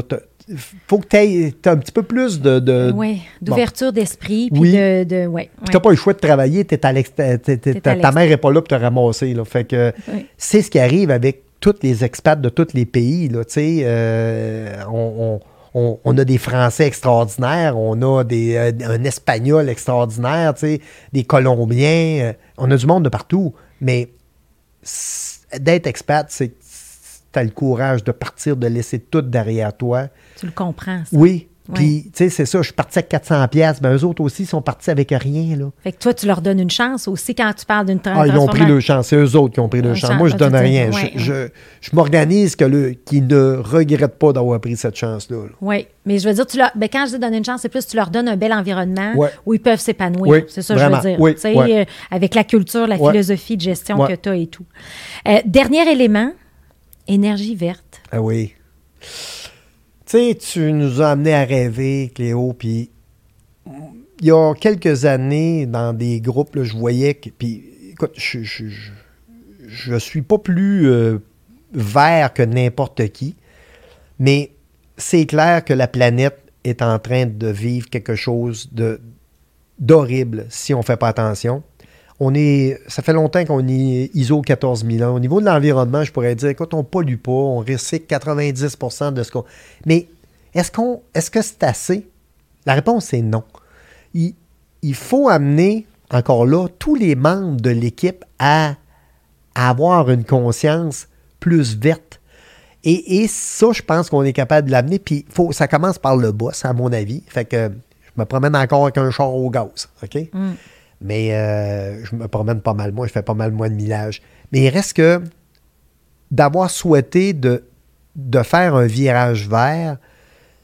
faut que tu aies un petit peu plus de. de Oui, bon. d'ouverture d'esprit, puis Oui. de, de... Ouais, Puis t'as pas le choix de travailler, t'es à l'ex- t'es- t'es- T'es à ta, mère n'est pas là pour te ramasser. Là. Fait que Oui. c'est ce qui arrive avec tous les expats de tous les pays. Là, tu euh, on, on- on- on a des Français extraordinaires, on a des, euh, un Espagnol extraordinaire, tu des Colombiens, euh, on a du monde de partout. Mais d'être expat, c'est tu as le courage de partir, de laisser tout derrière toi. Tu le comprends, ça. Oui. Puis, tu sais, c'est ça, je suis parti avec 400 pièces, ben eux autres aussi sont partis avec rien, là. Fait que toi, tu leur donnes une chance aussi quand tu parles d'une Ah, ils ont pris transforma- le chance. C'est eux autres qui ont pris le Un chance. Moi, je ah, donne rien. je m'organise que qu'ils ne regrettent pas d'avoir pris cette chance-là. là. Oui, mais je veux dire, tu leur, ben, quand je dis donner une chance, c'est plus tu leur donnes un bel environnement où ils peuvent s'épanouir. Oui, c'est ça que je veux dire. Oui, Tu sais, ouais. euh, avec la culture, la philosophie de gestion que tu as et tout. Euh, dernier élément, énergie verte. Ah oui. Tu sais, tu nous as amené à rêver, Cléo, puis il y a quelques années, dans des groupes, là, je voyais que. Puis écoute, je, je, suis pas plus euh, vert que n'importe qui, mais c'est clair que la planète est en train de vivre quelque chose d'horrible si on ne fait pas attention. On est, ça fait longtemps qu'on est ISO 14000 Au niveau de l'environnement, je pourrais dire, écoute, on pollue pas, on recycle 90% de ce qu'on. Mais est-ce qu'on, est-ce que c'est assez? La réponse est non. Il, faut amener, encore là, tous les membres de l'équipe à, avoir une conscience plus verte. Et, et ça, je pense qu'on est capable de l'amener. Puis faut, ça commence par le boss, à mon avis. Fait que je me promène encore avec un char au gaz. OK? Mm. Mais euh, je me promène pas mal moi, je fais pas mal moins de millage. Mais il reste que d'avoir souhaité de, faire un virage vert,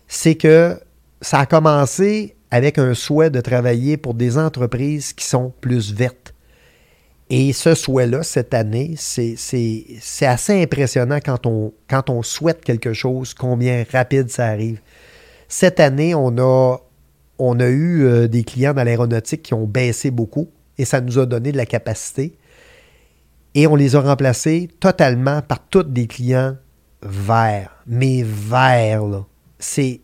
c'est que ça a commencé avec un souhait de travailler pour des entreprises qui sont plus vertes. Et ce souhait-là, cette année, c'est assez impressionnant quand on, quand on souhaite quelque chose, combien rapide ça arrive. Cette année, on a, on a eu euh, des clients dans l'aéronautique qui ont baissé beaucoup et ça nous a donné de la capacité. Et on les a remplacés totalement par tous des clients verts. Mais verts, là. C'est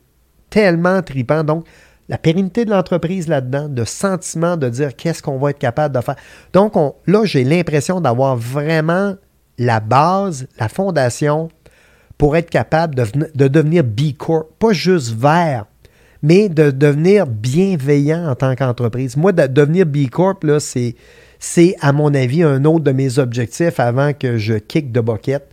tellement tripant. Donc, la pérennité de l'entreprise là-dedans, le sentiment de dire qu'est-ce qu'on va être capable de faire. Donc, on, là, j'ai l'impression d'avoir vraiment la base, la fondation pour être capable de, de, devenir B Corp. Pas juste vert, mais de devenir bienveillant en tant qu'entreprise. Moi, de devenir B Corp, là, c'est, à mon avis, un autre de mes objectifs avant que je kick de boquette.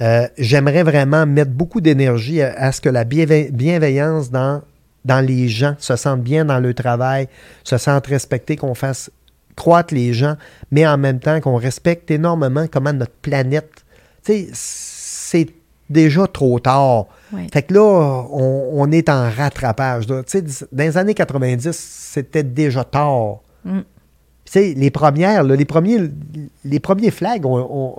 Euh, j'aimerais vraiment mettre beaucoup d'énergie à, ce que la bienveillance dans dans les gens, se sentent bien dans le travail, se sentent respectés, qu'on fasse croître les gens, mais en même temps qu'on respecte énormément comment notre planète. Tu sais, c'est déjà trop tard. Oui. Fait que là, on, on est en rattrapage. Tu sais, dans les années 90, c'était déjà tard. Mm. Tu sais, les premières, là, les, premiers, les premiers flags, on, on,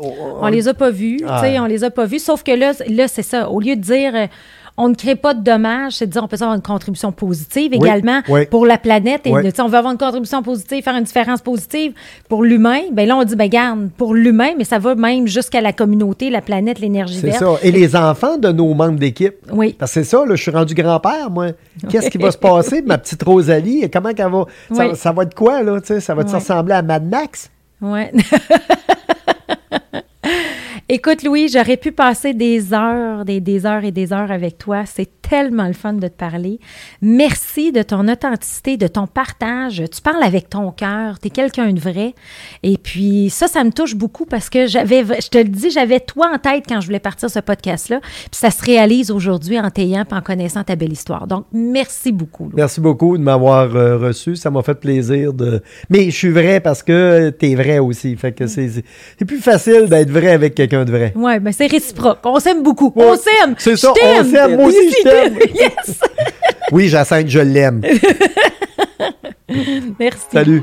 on, on les a pas vus. Ah. On les a pas vus. Sauf que là, là c'est ça. Au lieu de dire on ne crée pas de dommages, c'est de dire on peut avoir une contribution positive également oui, oui. pour la planète. Et Oui. on veut avoir une contribution positive, faire une différence positive pour l'humain. Ben là, on dit, ben garde, pour l'humain, mais ça va même jusqu'à la communauté, la planète, l'énergie C'est verte. ça. Et les enfants de nos membres d'équipe. Oui. Parce que c'est ça, là, je suis rendu grand-père, moi. Qu'est-ce qui va se passer, ma petite Rosalie? Comment qu'elle va. Ça, Oui. ça va être quoi, là? Ça va Oui. ressembler à Mad Max? Ouais. Écoute, Louis, j'aurais pu passer des heures, des, des, heures et des heures avec toi. C'est tellement le fun de te parler. Merci de ton authenticité, de ton partage. Tu parles avec ton cœur. Tu es quelqu'un de vrai. Et puis, ça, ça me touche beaucoup parce que j'avais, je te le dis, j'avais toi en tête quand je voulais partir ce podcast-là. Puis ça se réalise aujourd'hui en t'ayant et en connaissant ta belle histoire. Donc, merci beaucoup. Louis. Merci beaucoup de m'avoir euh, reçu. Ça m'a fait plaisir de. Mais je suis vrai parce que tu es vrai aussi. Fait que c'est, c'est plus facile d'être vrai avec quelqu'un de vrai. Oui, mais c'est réciproque. On s'aime beaucoup. Ouais, on s'aime. c'est ça, on s'aime. Moi aussi, je t'aime. yes. Oui, Jacinthe, je l'aime. Merci. Salut.